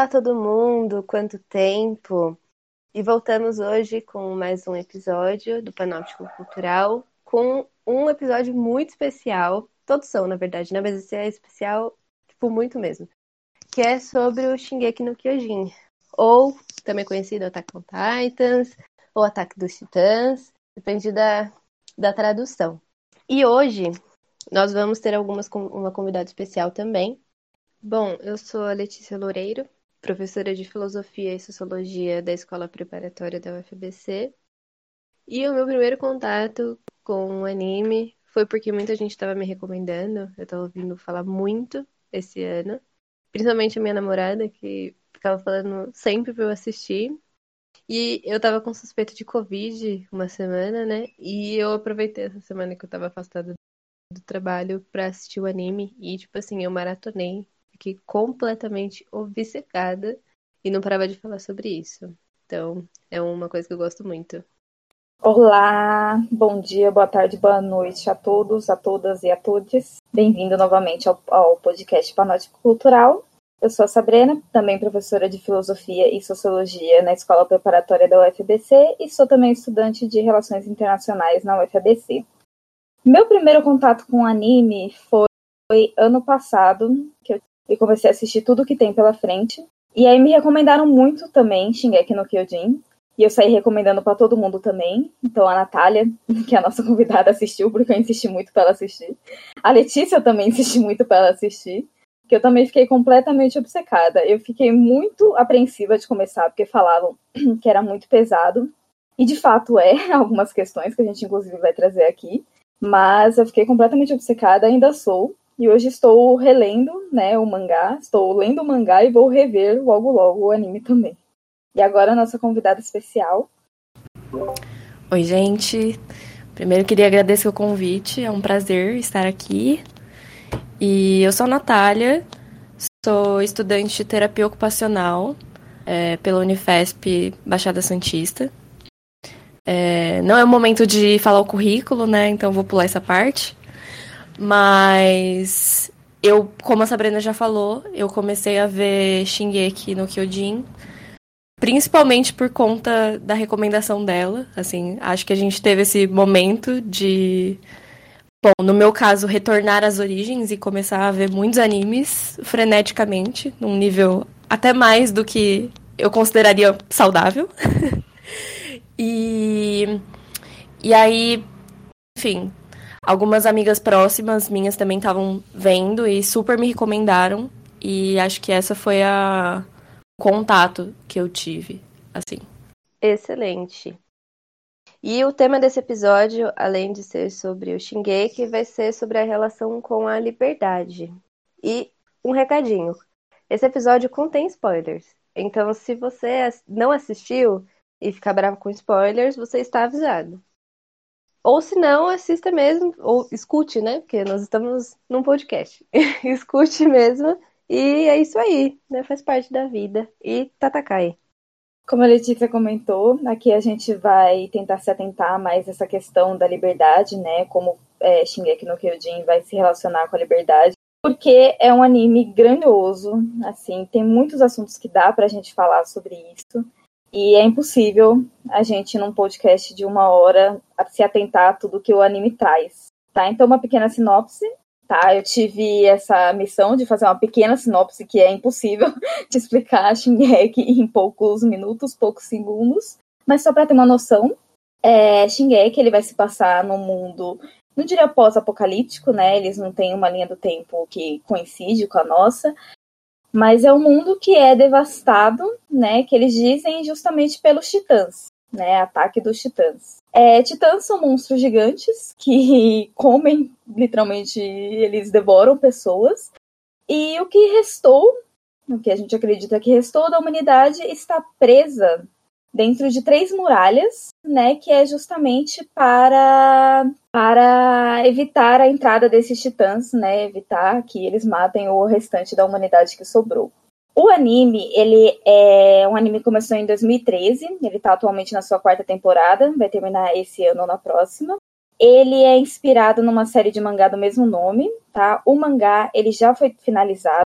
Olá, todo mundo! Quanto tempo! E voltamos hoje com mais um episódio do Panóptico Cultural, com um episódio muito especial. Todos são, na verdade, né? Mas esse é especial, tipo, muito mesmo. Que é sobre o Shingeki no Kyojin, ou também conhecido Attack on Titans, ou Ataque dos Titãs, depende da, da tradução. E hoje nós vamos ter algumas uma convidada especial também. Bom, eu sou a Letícia Loureiro, professora de Filosofia e Sociologia da Escola Preparatória da UFBC. E o meu primeiro contato com o anime foi porque muita gente estava me recomendando, eu estava ouvindo falar muito esse ano, principalmente a minha namorada, que ficava falando sempre para eu assistir. E eu tava com suspeita de Covid uma semana, né? E eu aproveitei essa semana que eu tava afastada do trabalho pra assistir o anime. E, tipo assim, eu maratonei. Fiquei completamente obcecada e não parava de falar sobre isso. Então, é uma coisa que eu gosto muito. Olá, bom dia, boa tarde, boa noite a todos, a todas e a todos. Bem-vindo novamente ao, ao podcast Panótico Cultural. Eu sou a Sabrina, também professora de Filosofia e Sociologia na Escola Preparatória da UFBC e sou também estudante de Relações Internacionais na UFABC. Meu primeiro contato com anime foi ano passado, que eu comecei a assistir tudo que tem pela frente. E aí me recomendaram muito também Shingeki no Kyojin, e eu saí recomendando para todo mundo também. Então a Natália, que é a nossa convidada, assistiu, porque eu insisti muito para ela assistir. A Letícia também insisti muito para ela assistir que eu também fiquei completamente obcecada. Eu fiquei muito apreensiva de começar, porque falavam que era muito pesado. E de fato é, algumas questões que a gente inclusive vai trazer aqui. Mas eu fiquei completamente obcecada, ainda sou. E hoje estou relendo né, o mangá, estou lendo o mangá e vou rever logo logo o anime também. E agora a nossa convidada especial. Oi, gente. Primeiro queria agradecer o convite, é um prazer estar aqui. E eu sou a Natália, sou estudante de terapia ocupacional é, pela Unifesp Baixada Santista. É, não é o momento de falar o currículo, né? Então vou pular essa parte. Mas eu, como a Sabrina já falou, eu comecei a ver Shingeki no Kyojin, principalmente por conta da recomendação dela. Assim, acho que a gente teve esse momento de Bom, no meu caso, retornar às origens e começar a ver muitos animes freneticamente, num nível até mais do que eu consideraria saudável. e, e aí, enfim, algumas amigas próximas minhas também estavam vendo e super me recomendaram. E acho que essa foi a o contato que eu tive, assim. Excelente. E o tema desse episódio, além de ser sobre o Shingeki, vai ser sobre a relação com a liberdade. E um recadinho: esse episódio contém spoilers. Então, se você não assistiu e ficar bravo com spoilers, você está avisado. Ou se não, assista mesmo, ou escute, né? Porque nós estamos num podcast. escute mesmo. E é isso aí, né? Faz parte da vida. E Tatakai. Como a Letícia comentou, aqui a gente vai tentar se atentar mais essa questão da liberdade, né? Como é, Shingeki no Kyojin vai se relacionar com a liberdade. Porque é um anime grandioso, assim, tem muitos assuntos que dá pra gente falar sobre isso. E é impossível a gente, num podcast de uma hora, se atentar a tudo que o anime traz. Tá? Então, uma pequena sinopse tá? Eu tive essa missão de fazer uma pequena sinopse que é impossível de explicar Shingeki em poucos minutos, poucos segundos, mas só para ter uma noção, é, Shingeki ele vai se passar no mundo, não diria pós-apocalíptico, né? Eles não têm uma linha do tempo que coincide com a nossa, mas é um mundo que é devastado, né? Que eles dizem justamente pelos titãs, né? Ataque dos titãs. É, titãs são monstros gigantes que comem, literalmente, eles devoram pessoas. E o que restou, o que a gente acredita que restou da humanidade, está presa dentro de três muralhas, né, que é justamente para para evitar a entrada desses titãs, né, evitar que eles matem o restante da humanidade que sobrou. O anime, ele é um anime que começou em 2013, ele está atualmente na sua quarta temporada, vai terminar esse ano ou na próxima. Ele é inspirado numa série de mangá do mesmo nome, tá? O mangá, ele já foi finalizado,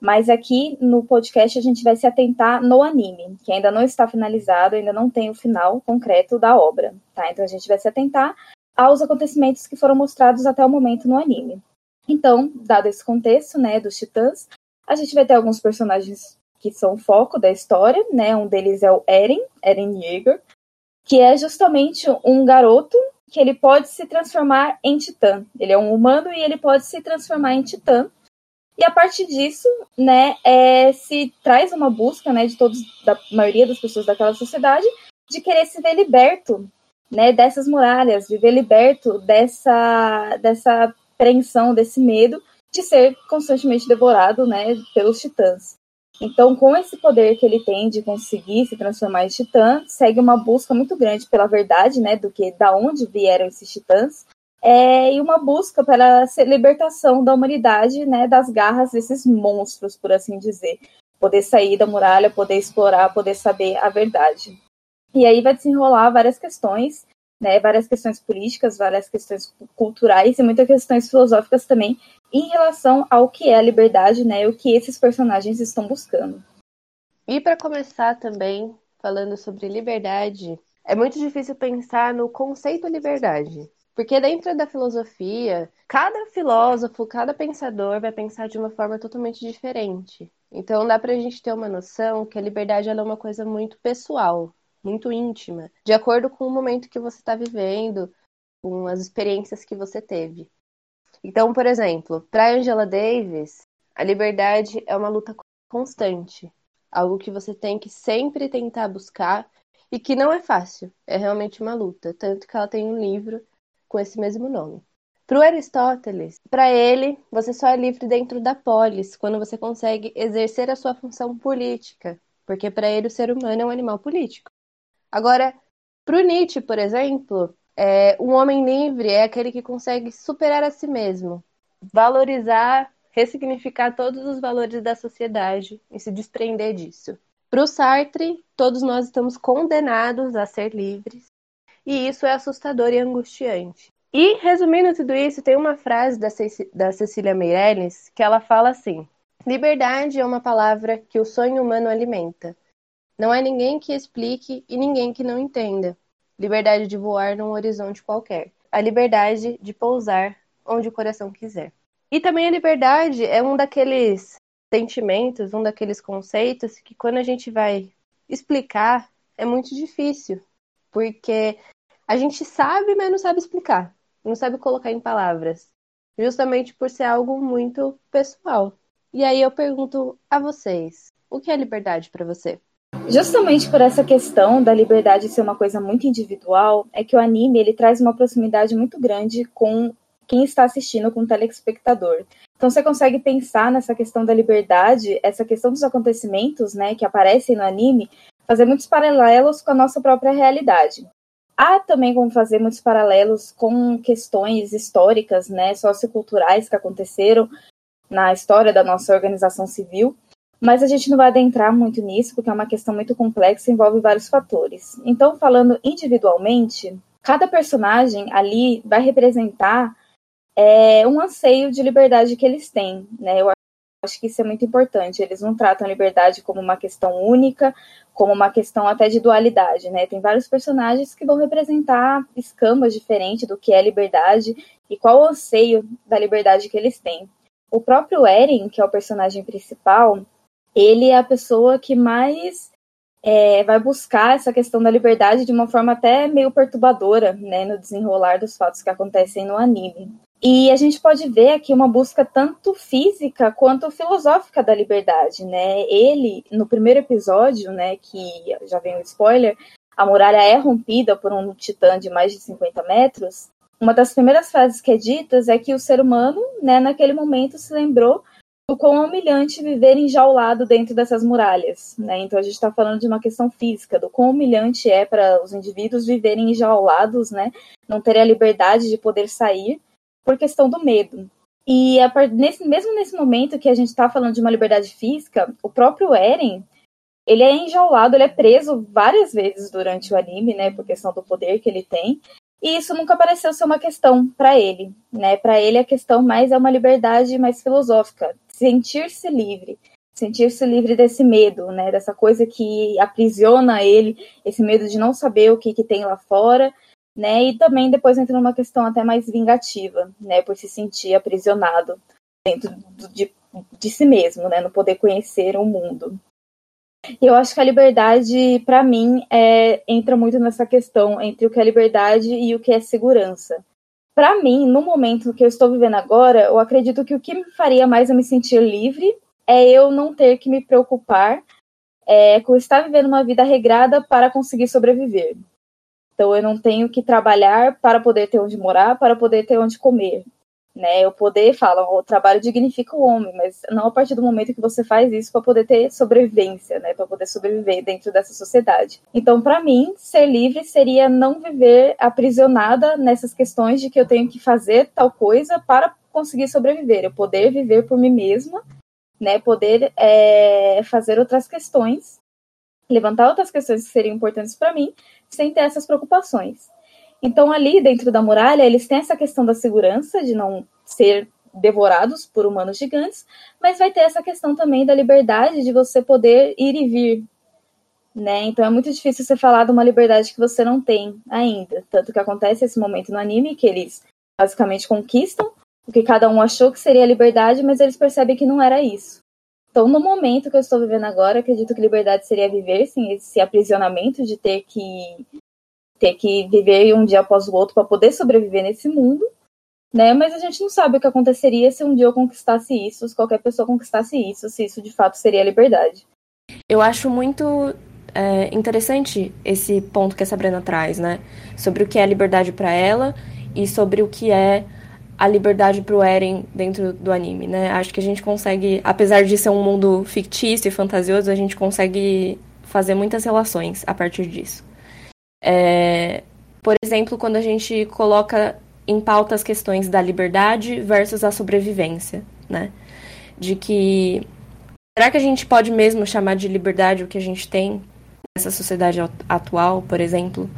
Mas aqui no podcast a gente vai se atentar no anime, que ainda não está finalizado, ainda não tem o final concreto da obra, tá? Então a gente vai se atentar aos acontecimentos que foram mostrados até o momento no anime. Então, dado esse contexto, né, dos Titãs, a gente vai ter alguns personagens que são foco da história, né? Um deles é o Eren, Eren Yeager, que é justamente um garoto que ele pode se transformar em titã. Ele é um humano e ele pode se transformar em titã. E a partir disso, né, é, se traz uma busca, né, de todos, da maioria das pessoas daquela sociedade, de querer se ver liberto, né, dessas muralhas, viver liberto dessa, dessa apreensão, desse medo de ser constantemente devorado, né, pelos titãs. Então, com esse poder que ele tem de conseguir se transformar em titã, segue uma busca muito grande pela verdade, né, do que da onde vieram esses titãs, é, e uma busca pela libertação da humanidade, né, das garras desses monstros, por assim dizer. Poder sair da muralha, poder explorar, poder saber a verdade. E aí vai desenrolar várias questões, né, várias questões políticas, várias questões culturais e muitas questões filosóficas também em relação ao que é a liberdade, né, o que esses personagens estão buscando. E para começar também falando sobre liberdade, é muito difícil pensar no conceito liberdade. Porque dentro da filosofia, cada filósofo, cada pensador vai pensar de uma forma totalmente diferente. Então dá para a gente ter uma noção que a liberdade é uma coisa muito pessoal, muito íntima, de acordo com o momento que você está vivendo, com as experiências que você teve. Então, por exemplo, para Angela Davis, a liberdade é uma luta constante, algo que você tem que sempre tentar buscar e que não é fácil, é realmente uma luta, tanto que ela tem um livro com esse mesmo nome. Para Aristóteles, para ele, você só é livre dentro da polis, quando você consegue exercer a sua função política, porque para ele o ser humano é um animal político. Agora, para o Nietzsche, por exemplo, é, um homem livre é aquele que consegue superar a si mesmo, valorizar, ressignificar todos os valores da sociedade e se desprender disso. Para o Sartre, todos nós estamos condenados a ser livres e isso é assustador e angustiante. E, resumindo tudo isso, tem uma frase da, da Cecília Meirelles que ela fala assim: Liberdade é uma palavra que o sonho humano alimenta. Não há ninguém que explique e ninguém que não entenda. Liberdade de voar num horizonte qualquer. A liberdade de pousar onde o coração quiser. E também a liberdade é um daqueles sentimentos, um daqueles conceitos que quando a gente vai explicar é muito difícil, porque a gente sabe, mas não sabe explicar, não sabe colocar em palavras, justamente por ser algo muito pessoal. E aí eu pergunto a vocês, o que é liberdade para você? Justamente por essa questão da liberdade ser uma coisa muito individual, é que o anime ele traz uma proximidade muito grande com quem está assistindo, com o telespectador. Então você consegue pensar nessa questão da liberdade, essa questão dos acontecimentos, né, que aparecem no anime, fazer muitos paralelos com a nossa própria realidade. Há também como fazer muitos paralelos com questões históricas, né, socioculturais que aconteceram na história da nossa organização civil, mas a gente não vai adentrar muito nisso, porque é uma questão muito complexa e envolve vários fatores. Então, falando individualmente, cada personagem ali vai representar é, um anseio de liberdade que eles têm, né? Eu acho que isso é muito importante. Eles não tratam a liberdade como uma questão única, como uma questão até de dualidade, né? Tem vários personagens que vão representar escamas diferentes do que é liberdade e qual o anseio da liberdade que eles têm. O próprio Eren, que é o personagem principal, ele é a pessoa que mais é, vai buscar essa questão da liberdade de uma forma até meio perturbadora, né, no desenrolar dos fatos que acontecem no anime. E a gente pode ver aqui uma busca tanto física quanto filosófica da liberdade, né? Ele, no primeiro episódio, né, que já vem o spoiler, a muralha é rompida por um titã de mais de 50 metros. Uma das primeiras frases que é ditas é que o ser humano, né, naquele momento se lembrou o quão humilhante viver enjaulado dentro dessas muralhas. Né? Então a gente está falando de uma questão física, do quão humilhante é para os indivíduos viverem enjaulados, né? não terem a liberdade de poder sair por questão do medo. E a, nesse, mesmo nesse momento que a gente está falando de uma liberdade física, o próprio Eren, ele é enjaulado, ele é preso várias vezes durante o anime, né, por questão do poder que ele tem. E isso nunca pareceu ser uma questão para ele, né? Para ele a questão mais é uma liberdade mais filosófica, sentir-se livre, sentir-se livre desse medo, né, dessa coisa que aprisiona ele, esse medo de não saber o que, que tem lá fora, né, e também depois entra numa questão até mais vingativa, né, por se sentir aprisionado dentro de, de si mesmo, né, no poder conhecer o mundo. Eu acho que a liberdade, para mim, é, entra muito nessa questão entre o que é liberdade e o que é segurança. Para mim, no momento que eu estou vivendo agora, eu acredito que o que me faria mais eu me sentir livre é eu não ter que me preocupar é, com estar vivendo uma vida regrada para conseguir sobreviver. Então, eu não tenho que trabalhar para poder ter onde morar, para poder ter onde comer. Né? Eu poder, falam, o trabalho dignifica o homem, mas não a partir do momento que você faz isso para poder ter sobrevivência, né? para poder sobreviver dentro dessa sociedade. Então, para mim, ser livre seria não viver aprisionada nessas questões de que eu tenho que fazer tal coisa para conseguir sobreviver. Eu poder viver por mim mesma né, poder é, fazer outras questões, levantar outras questões que seriam importantes para mim, sem ter essas preocupações. Então, ali dentro da muralha, eles têm essa questão da segurança, de não ser devorados por humanos gigantes, mas vai ter essa questão também da liberdade de você poder ir e vir. Né? Então é muito difícil você falar de uma liberdade que você não tem ainda. Tanto que acontece esse momento no anime que eles basicamente conquistam o que cada um achou que seria liberdade, mas eles percebem que não era isso. Então, no momento que eu estou vivendo agora, acredito que liberdade seria viver sem esse aprisionamento de ter que ter que viver um dia após o outro para poder sobreviver nesse mundo, né? Mas a gente não sabe o que aconteceria se um dia eu conquistasse isso, se qualquer pessoa conquistasse isso, se isso de fato seria liberdade. Eu acho muito é, interessante esse ponto que a Sabrina traz, né? Sobre o que é liberdade para ela e sobre o que é a liberdade pro Eren dentro do anime, né? Acho que a gente consegue, apesar de ser um mundo fictício e fantasioso, a gente consegue fazer muitas relações a partir disso. É, por exemplo, quando a gente coloca em pauta as questões da liberdade versus a sobrevivência, né? De que será que a gente pode mesmo chamar de liberdade o que a gente tem nessa sociedade atual, por exemplo,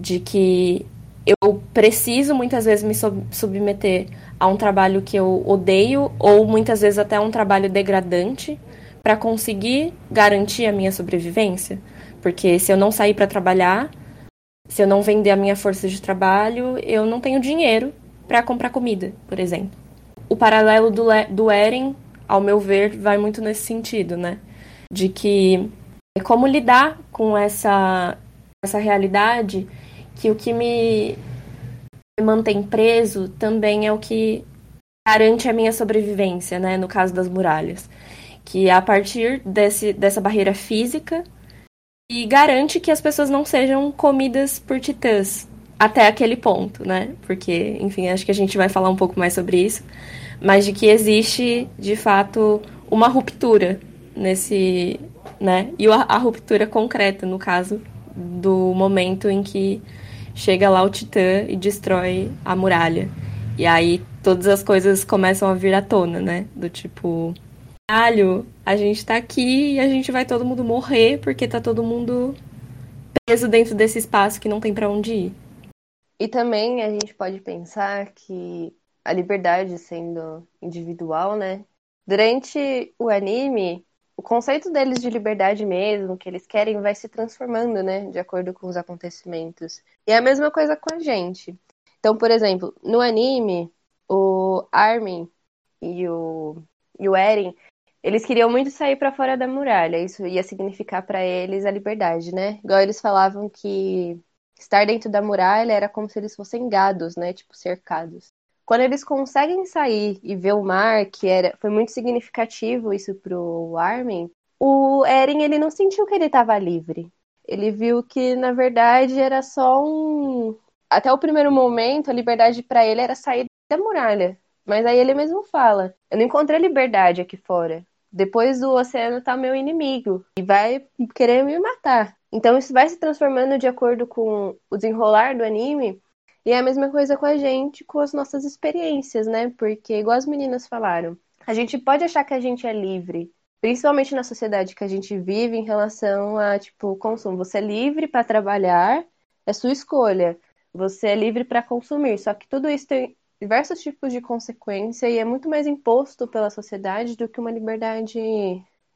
de que eu preciso muitas vezes me submeter a um trabalho que eu odeio ou muitas vezes até a um trabalho degradante para conseguir garantir a minha sobrevivência. Porque se eu não sair para trabalhar, se eu não vender a minha força de trabalho, eu não tenho dinheiro para comprar comida, por exemplo. O paralelo do, do Eren, ao meu ver, vai muito nesse sentido, né? De que é como lidar com essa, essa realidade que o que me mantém preso também é o que garante a minha sobrevivência, né? No caso das muralhas. Que a partir desse, dessa barreira física e garante que as pessoas não sejam comidas por titãs até aquele ponto, né? Porque, enfim, acho que a gente vai falar um pouco mais sobre isso, mas de que existe, de fato, uma ruptura nesse, né? E a, a ruptura concreta, no caso do momento em que chega lá o Titã e destrói a muralha. E aí todas as coisas começam a vir à tona, né? Do tipo, caralho, a gente tá aqui e a gente vai todo mundo morrer porque tá todo mundo preso dentro desse espaço que não tem para onde ir. E também a gente pode pensar que a liberdade sendo individual, né? Durante o anime, o conceito deles de liberdade mesmo, que eles querem, vai se transformando, né, de acordo com os acontecimentos. E é a mesma coisa com a gente. Então, por exemplo, no anime, o Armin e o, e o Eren, eles queriam muito sair para fora da muralha. Isso ia significar para eles a liberdade, né? Igual eles falavam que estar dentro da muralha era como se eles fossem gados, né? Tipo, cercados. Quando eles conseguem sair e ver o mar, que era, foi muito significativo isso pro Armin, o Eren ele não sentiu que ele estava livre. Ele viu que na verdade era só um até o primeiro momento a liberdade para ele era sair da muralha. Mas aí ele mesmo fala: "Eu não encontrei liberdade aqui fora. Depois do oceano tá meu inimigo e vai querer me matar". Então isso vai se transformando de acordo com o desenrolar do anime e é a mesma coisa com a gente, com as nossas experiências, né? Porque, igual as meninas falaram, a gente pode achar que a gente é livre, principalmente na sociedade que a gente vive em relação a, tipo, consumo. Você é livre para trabalhar, é sua escolha. Você é livre para consumir. Só que tudo isso tem diversos tipos de consequência e é muito mais imposto pela sociedade do que uma liberdade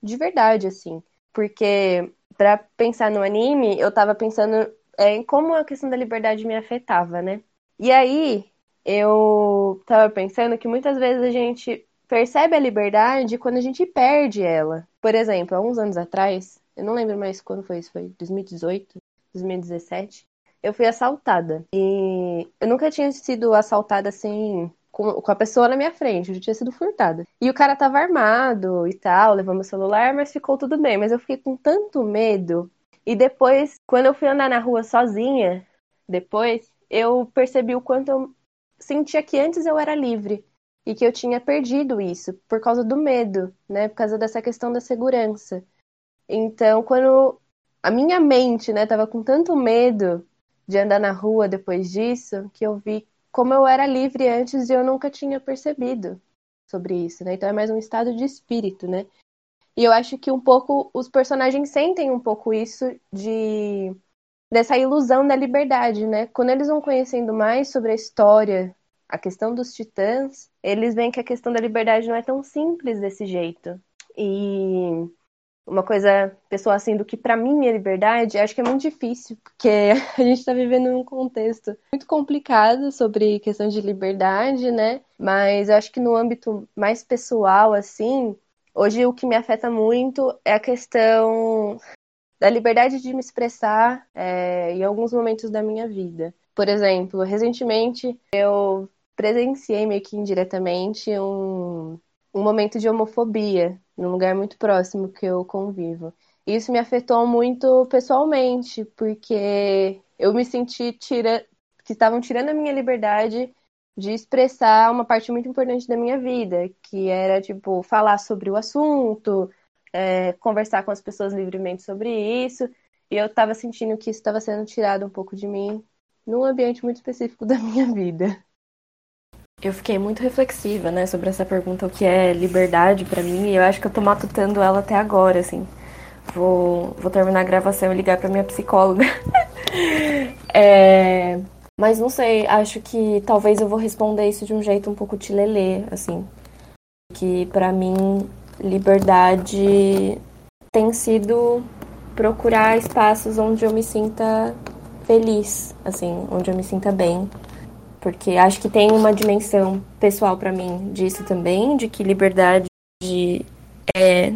de verdade, assim. Porque, para pensar no anime, eu tava pensando é, em como a questão da liberdade me afetava, né? E aí, eu tava pensando que muitas vezes a gente percebe a liberdade quando a gente perde ela. Por exemplo, há uns anos atrás, eu não lembro mais quando foi isso, foi 2018, 2017, eu fui assaltada. E eu nunca tinha sido assaltada assim com, a pessoa na minha frente, eu já tinha sido furtada. E o cara tava armado e tal, levou meu celular, mas ficou tudo bem. Mas eu fiquei com tanto medo. E depois, quando eu fui andar na rua sozinha, depois, eu percebi o quanto eu sentia que antes eu era livre e que eu tinha perdido isso por causa do medo, né? Por causa dessa questão da segurança. Então, quando a minha mente, né, tava com tanto medo de andar na rua depois disso, que eu vi como eu era livre antes e eu nunca tinha percebido sobre isso, né? Então é mais um estado de espírito, né? E eu acho que um pouco os personagens sentem um pouco isso de dessa ilusão da liberdade, né? Quando eles vão conhecendo mais sobre a história, a questão dos titãs, eles veem que a questão da liberdade não é tão simples desse jeito. E uma coisa pessoal assim do que para mim é liberdade, acho que é muito difícil, porque a gente está vivendo num contexto muito complicado sobre questão de liberdade, né? Mas eu acho que no âmbito mais pessoal assim, hoje o que me afeta muito é a questão da liberdade de me expressar é, em alguns momentos da minha vida. Por exemplo, recentemente eu presenciei meio que indiretamente um, um momento de homofobia num lugar muito próximo que eu convivo. Isso me afetou muito pessoalmente, porque eu me senti tira... que estavam tirando a minha liberdade de expressar uma parte muito importante da minha vida, que era, tipo, falar sobre o assunto, é, conversar com as pessoas livremente sobre isso. E eu estava sentindo que isso estava sendo tirado um pouco de mim num ambiente muito específico da minha vida. Eu fiquei muito reflexiva, né, sobre essa pergunta, o que é liberdade para mim, e eu acho que eu tô matutando ela até agora, assim. Vou, vou terminar a gravação e ligar pra minha psicóloga. é, mas não sei, acho que talvez eu vou responder isso de um jeito um pouco tilelê, assim. Que para mim, liberdade tem sido procurar espaços onde eu me sinta feliz, assim, onde eu me sinta bem porque acho que tem uma dimensão pessoal para mim disso também, de que liberdade é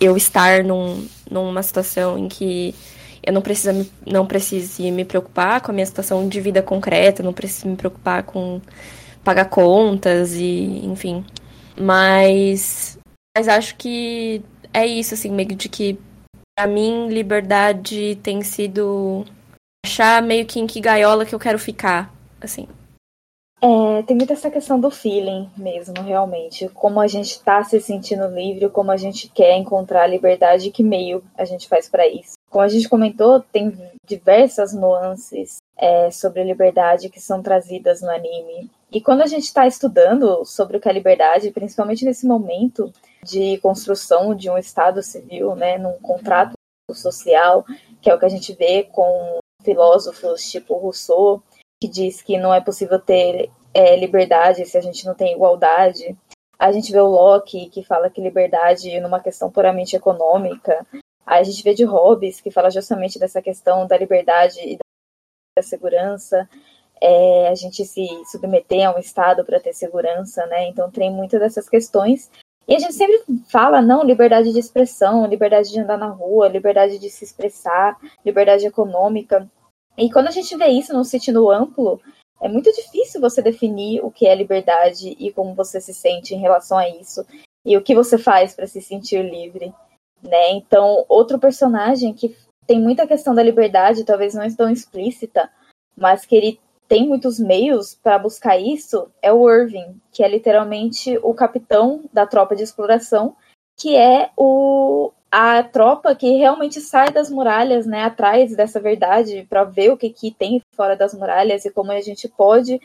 eu estar num, numa situação em que eu não preciso não precise me preocupar com a minha situação de vida concreta, não preciso me preocupar com pagar contas e enfim. Mas mas acho que é isso assim, meio de que para mim liberdade tem sido achar meio que em que gaiola que eu quero ficar, assim. É, tem muita essa questão do feeling mesmo, realmente. Como a gente está se sentindo livre, como a gente quer encontrar a liberdade, que meio a gente faz para isso. Como a gente comentou, tem diversas nuances é, sobre liberdade que são trazidas no anime. E quando a gente está estudando sobre o que é liberdade, principalmente nesse momento de construção de um Estado civil, né, num contrato social, que é o que a gente vê com filósofos tipo Rousseau, que diz que não é possível ter é, liberdade se a gente não tem igualdade. A gente vê o Locke, que fala que liberdade numa questão puramente econômica. a gente vê de Hobbes, que fala justamente dessa questão da liberdade e da segurança. É, a gente se submeter a um Estado para ter segurança, né? Então tem muitas dessas questões. E a gente sempre fala, não, liberdade de expressão, liberdade de andar na rua, liberdade de se expressar, liberdade econômica. E quando a gente vê isso num sentido amplo, é muito difícil você definir o que é liberdade e como você se sente em relação a isso e o que você faz para se sentir livre, né? Então, outro personagem que tem muita questão da liberdade, talvez não tão explícita, mas que ele tem muitos meios para buscar isso, é o Irving, que é literalmente o capitão da tropa de exploração, que é o a tropa que realmente sai das muralhas, né, atrás dessa verdade, para ver o que, que tem fora das muralhas e como a gente pode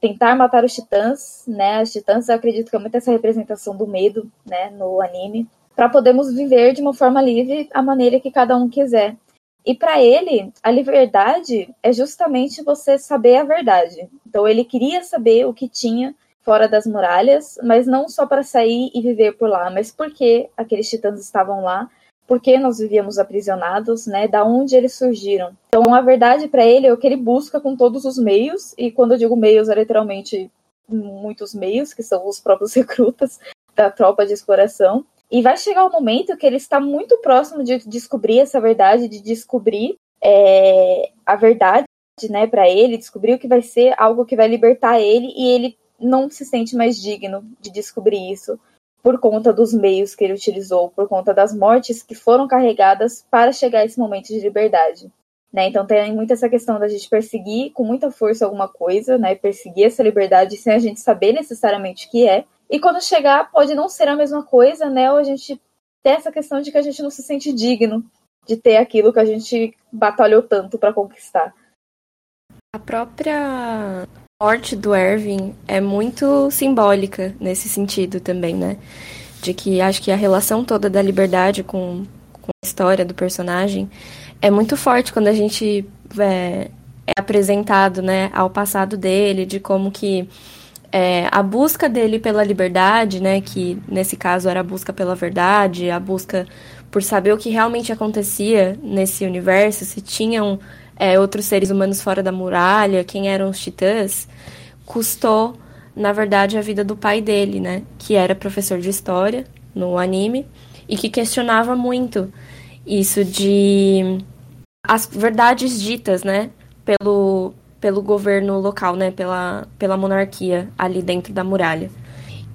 tentar matar os titãs, né? As titãs, eu acredito que é muito essa representação do medo, né, no anime, para podermos viver de uma forma livre a maneira que cada um quiser. E para ele, a liberdade é justamente você saber a verdade. Então ele queria saber o que tinha fora das muralhas, mas não só para sair e viver por lá, mas porque aqueles titãs estavam lá, porque nós vivíamos aprisionados, né? Da onde eles surgiram. Então a verdade para ele é o que ele busca com todos os meios, e quando eu digo meios é literalmente muitos meios, que são os próprios recrutas da tropa de exploração. E vai chegar o um momento que ele está muito próximo de descobrir essa verdade, de descobrir é, a verdade, né, para ele, descobrir o que vai ser algo que vai libertar ele e ele não se sente mais digno de descobrir isso por conta dos meios que ele utilizou, por conta das mortes que foram carregadas para chegar a esse momento de liberdade. Né? Então tem muito essa questão da gente perseguir com muita força alguma coisa, né? perseguir essa liberdade sem a gente saber necessariamente o que é, e quando chegar, pode não ser a mesma coisa, né? Ou a gente ter essa questão de que a gente não se sente digno de ter aquilo que a gente batalhou tanto para conquistar. A própria morte do Erwin é muito simbólica nesse sentido também, né? De que acho que a relação toda da liberdade com, com a história do personagem é muito forte quando a gente é, é apresentado, né, ao passado dele, de como que é, a busca dele pela liberdade, né, que nesse caso era a busca pela verdade, a busca por saber o que realmente acontecia nesse universo, se tinham é, outros seres humanos fora da muralha, quem eram os titãs, custou, na verdade, a vida do pai dele, né, que era professor de história no anime e que questionava muito isso de as verdades ditas, né, pelo pelo governo local, né, pela, pela monarquia ali dentro da muralha.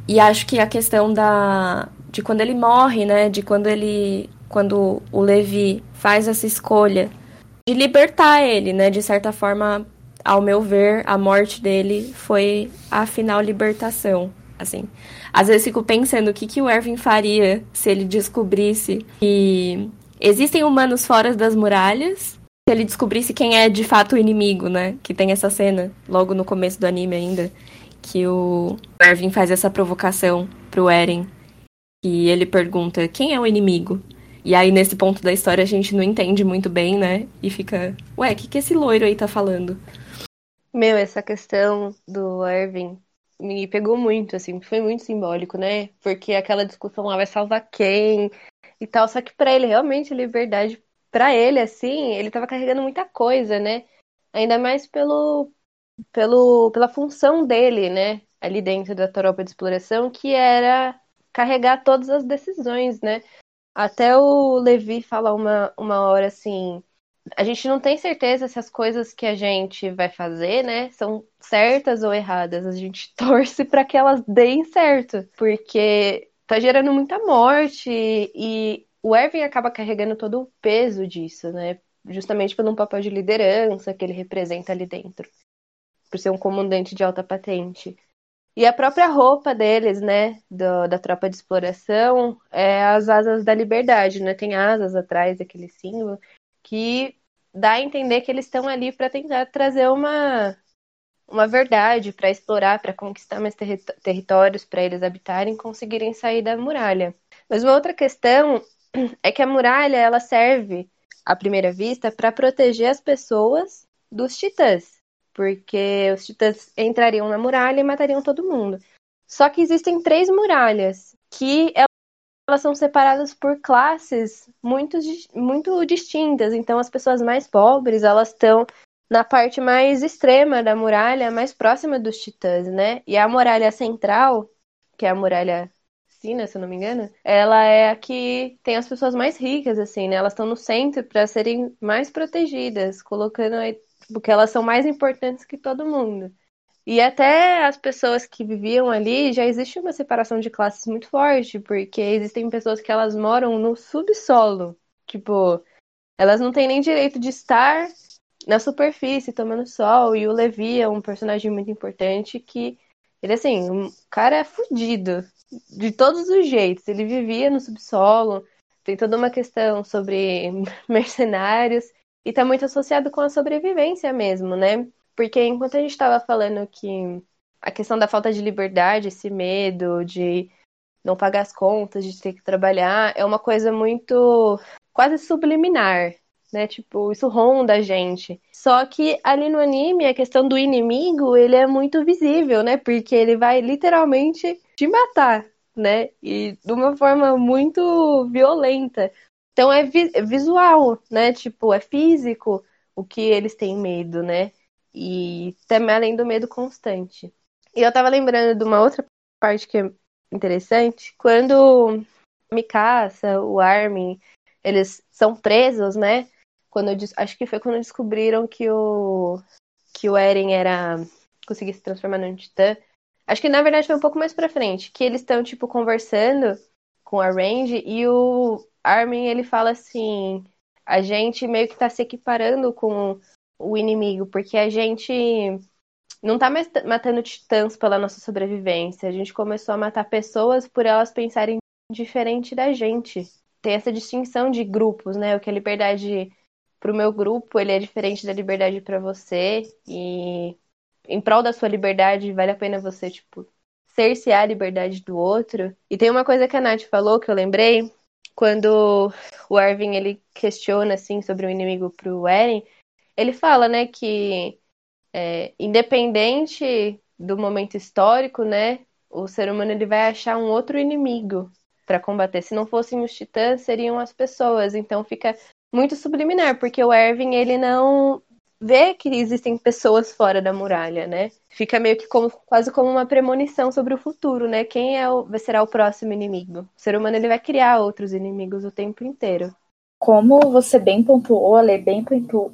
E acho que a questão da de quando ele morre, né, de quando ele quando o Levi faz essa escolha de libertar ele, né, de certa forma, ao meu ver, a morte dele foi a final libertação, assim. Às vezes fico pensando o que que o Erwin faria se ele descobrisse que existem humanos fora das muralhas se ele descobrisse quem é de fato o inimigo, né? Que tem essa cena logo no começo do anime ainda, que o Erwin faz essa provocação pro Eren. E ele pergunta quem é o inimigo. E aí, nesse ponto da história, a gente não entende muito bem, né? E fica, ué, o que, que esse loiro aí tá falando? Meu, essa questão do Erwin me pegou muito, assim, foi muito simbólico, né? Porque aquela discussão lá vai salvar quem e tal. Só que para ele, realmente, liberdade para ele, assim, ele estava carregando muita coisa, né? Ainda mais pelo, pelo, pela função dele, né? Ali dentro da tropa de exploração, que era carregar todas as decisões, né? Até o Levi fala uma, uma hora assim: a gente não tem certeza se as coisas que a gente vai fazer, né, são certas ou erradas. A gente torce para que elas deem certo, porque tá gerando muita morte e o Erwin acaba carregando todo o peso disso, né? Justamente pelo um papel de liderança que ele representa ali dentro, por ser um comandante de alta patente. E a própria roupa deles, né, do, da tropa de exploração, é as asas da liberdade, né? Tem asas atrás, aquele símbolo, que dá a entender que eles estão ali para tentar trazer uma, uma verdade, para explorar, para conquistar mais terri territórios, para eles habitarem conseguirem sair da muralha. Mas uma outra questão é que a muralha ela serve, à primeira vista, para proteger as pessoas dos titãs, porque os titãs entrariam na muralha e matariam todo mundo. Só que existem três muralhas que elas são separadas por classes muito, muito distintas. Então, as pessoas mais pobres elas estão na parte mais extrema da muralha, mais próxima dos titãs, né? E a muralha central, que é a muralha Palestina, se eu não me engano, ela é a que tem as pessoas mais ricas, assim, né? Elas estão no centro para serem mais protegidas, colocando porque elas são mais importantes que todo mundo. E até as pessoas que viviam ali, já existe uma separação de classes muito forte, porque existem pessoas que elas moram no subsolo. Tipo, elas não têm nem direito de estar na superfície tomando sol. E o Levi é um personagem muito importante que ele, assim, o cara é fudido de todos os jeitos. Ele vivia no subsolo, tem toda uma questão sobre mercenários e está muito associado com a sobrevivência mesmo, né? Porque enquanto a gente estava falando que a questão da falta de liberdade, esse medo de não pagar as contas, de ter que trabalhar, é uma coisa muito quase subliminar né? Tipo, isso ronda a gente. Só que ali no anime, a questão do inimigo, ele é muito visível, né? Porque ele vai literalmente te matar, né? E de uma forma muito violenta. Então é, vi é visual, né? Tipo, é físico o que eles têm medo, né? E também além do medo constante. E eu tava lembrando de uma outra parte que é interessante, quando Mikasa, o Armin, eles são presos, né? Quando eu, acho que foi quando descobriram que o que o Eren era conseguia se transformar num titã. Acho que na verdade foi um pouco mais para frente, que eles estão tipo conversando com a Range e o Armin ele fala assim: a gente meio que tá se equiparando com o inimigo, porque a gente não tá mais matando titãs pela nossa sobrevivência. A gente começou a matar pessoas por elas pensarem diferente da gente. Tem essa distinção de grupos, né? O que é liberdade pro meu grupo, ele é diferente da liberdade para você. E em prol da sua liberdade, vale a pena você, tipo, cercear a liberdade do outro. E tem uma coisa que a Nath falou que eu lembrei, quando o Arvin ele questiona assim sobre o inimigo pro Eren, ele fala, né, que é, independente do momento histórico, né, o ser humano ele vai achar um outro inimigo para combater. Se não fossem os titãs, seriam as pessoas. Então fica muito subliminar, porque o Erwin ele não vê que existem pessoas fora da muralha, né? Fica meio que como, quase como uma premonição sobre o futuro, né? Quem é o, será o próximo inimigo? O ser humano ele vai criar outros inimigos o tempo inteiro. Como você bem pontuou, Ale bem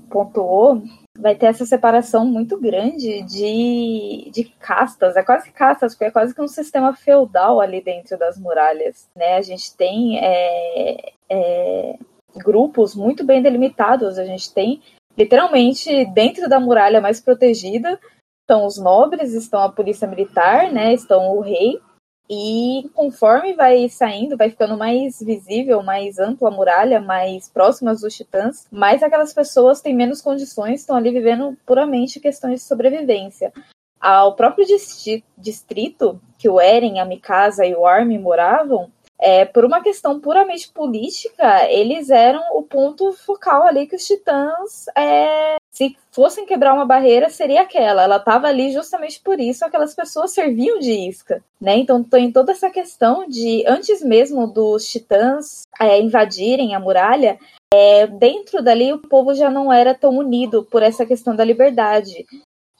pontuou, vai ter essa separação muito grande de, de castas, é quase castas, porque é quase que um sistema feudal ali dentro das muralhas, né? A gente tem é, é, grupos muito bem delimitados, a gente tem literalmente dentro da muralha mais protegida estão os nobres, estão a polícia militar, né? Estão o rei e conforme vai saindo, vai ficando mais visível, mais ampla a muralha, mais próximas dos titãs, mais aquelas pessoas têm menos condições, estão ali vivendo puramente questões de sobrevivência. Ao próprio distrito que o Eren, a Mikasa e o Armin moravam, é, por uma questão puramente política, eles eram o ponto focal ali que os titãs, é, se fossem quebrar uma barreira, seria aquela. Ela estava ali justamente por isso, aquelas pessoas serviam de isca. Né? Então tem toda essa questão de, antes mesmo dos titãs é, invadirem a muralha, é, dentro dali o povo já não era tão unido por essa questão da liberdade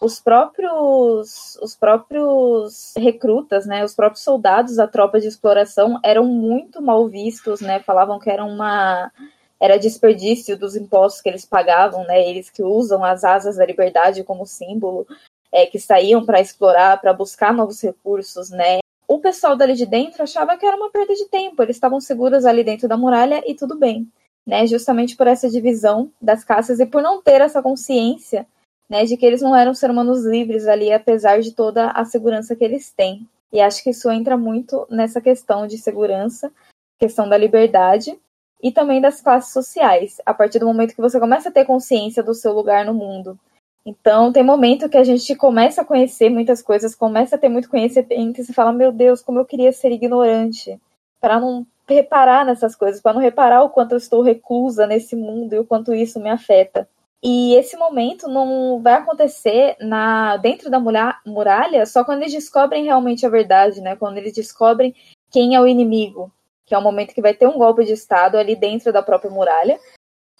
os próprios os próprios recrutas, né, os próprios soldados da tropa de exploração eram muito mal vistos, né? Falavam que era uma era desperdício dos impostos que eles pagavam, né? Eles que usam as asas da liberdade como símbolo, é, que saíam para explorar, para buscar novos recursos, né? O pessoal dali de dentro achava que era uma perda de tempo, eles estavam seguros ali dentro da muralha e tudo bem, né? Justamente por essa divisão das caças e por não ter essa consciência né, de que eles não eram ser humanos livres ali, apesar de toda a segurança que eles têm. E acho que isso entra muito nessa questão de segurança, questão da liberdade e também das classes sociais, a partir do momento que você começa a ter consciência do seu lugar no mundo. Então, tem momento que a gente começa a conhecer muitas coisas, começa a ter muito conhecimento e você fala: Meu Deus, como eu queria ser ignorante, para não reparar nessas coisas, para não reparar o quanto eu estou reclusa nesse mundo e o quanto isso me afeta. E esse momento não vai acontecer na dentro da muralha só quando eles descobrem realmente a verdade, né? Quando eles descobrem quem é o inimigo, que é o momento que vai ter um golpe de estado ali dentro da própria muralha.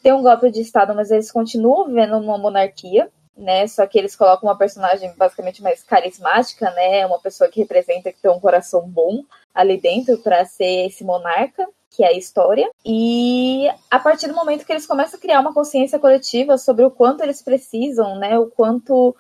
Tem um golpe de estado, mas eles continuam vivendo numa monarquia, né? Só que eles colocam uma personagem basicamente mais carismática, né? Uma pessoa que representa que tem um coração bom ali dentro para ser esse monarca que é a história. E a partir do momento que eles começam a criar uma consciência coletiva sobre o quanto eles precisam, né, o quanto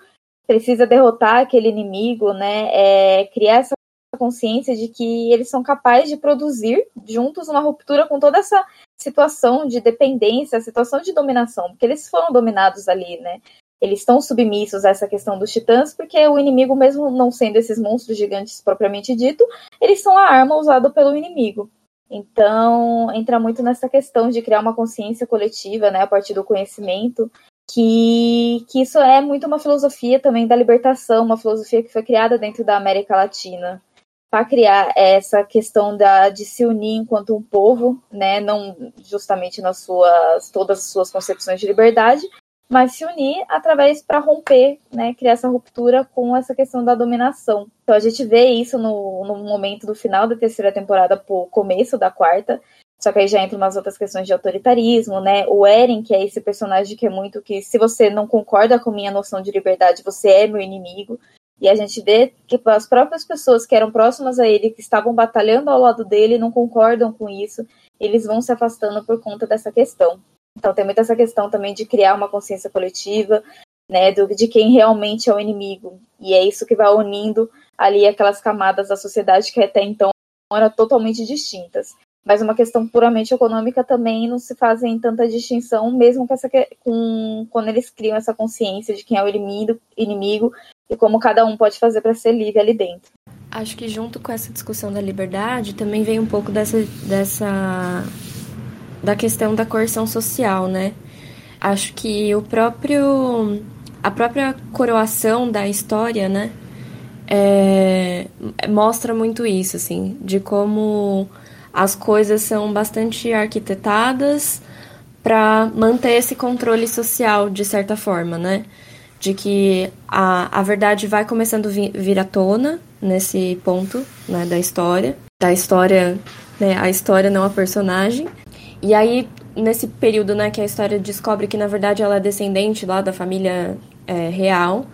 precisa derrotar aquele inimigo, né, é, criar essa consciência de que eles são capazes de produzir juntos uma ruptura com toda essa situação de dependência, situação de dominação, porque eles foram dominados ali, né? Eles estão submissos a essa questão dos titãs, porque o inimigo, mesmo não sendo esses monstros gigantes propriamente dito, eles são a arma usada pelo inimigo. Então, entra muito nessa questão de criar uma consciência coletiva, né, a partir do conhecimento, que, que isso é muito uma filosofia também da libertação, uma filosofia que foi criada dentro da América Latina. para criar essa questão da, de se unir enquanto um povo, né, não justamente nas suas todas as suas concepções de liberdade, mas se unir através para romper, né, criar essa ruptura com essa questão da dominação. Então a gente vê isso no, no momento do final da terceira temporada pro começo da quarta, só que aí já entra umas outras questões de autoritarismo, né? O Eren, que é esse personagem que é muito que se você não concorda com minha noção de liberdade, você é meu inimigo. E a gente vê que as próprias pessoas que eram próximas a ele, que estavam batalhando ao lado dele, não concordam com isso, eles vão se afastando por conta dessa questão. Então tem muita essa questão também de criar uma consciência coletiva, né, do, de quem realmente é o inimigo. E é isso que vai unindo ali aquelas camadas da sociedade que até então eram totalmente distintas. Mas uma questão puramente econômica também não se fazem tanta distinção, mesmo com essa, com, quando eles criam essa consciência de quem é o inimigo, inimigo e como cada um pode fazer para ser livre ali dentro. Acho que junto com essa discussão da liberdade também vem um pouco dessa, dessa da questão da coerção social, né? Acho que o próprio a própria coroação da história, né, é, mostra muito isso, assim, de como as coisas são bastante arquitetadas para manter esse controle social de certa forma, né? De que a, a verdade vai começando a vir à tona nesse ponto né, da história, da história, né, a história não a personagem, e aí, nesse período, né, que a história descobre que, na verdade, ela é descendente lá da família é, real.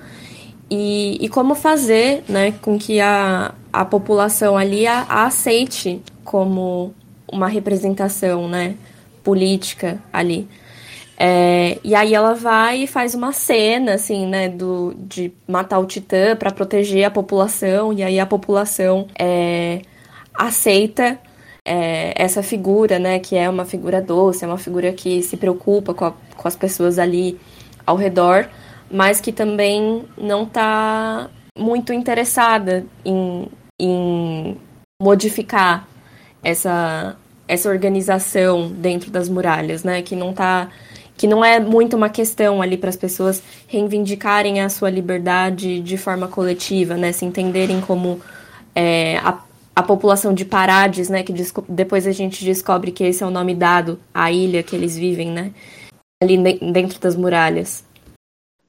E, e como fazer, né, com que a, a população ali a, a aceite como uma representação, né, política ali. É, e aí ela vai e faz uma cena, assim, né, do, de matar o Titã para proteger a população, e aí a população é, aceita é, essa figura, né, que é uma figura doce, é uma figura que se preocupa com, a, com as pessoas ali ao redor, mas que também não está muito interessada em, em modificar essa, essa organização dentro das muralhas, né, que não tá que não é muito uma questão ali para as pessoas reivindicarem a sua liberdade de forma coletiva, né, se entenderem como é, a a população de Parades, né, que depois a gente descobre que esse é o nome dado à ilha que eles vivem, né, ali dentro das muralhas.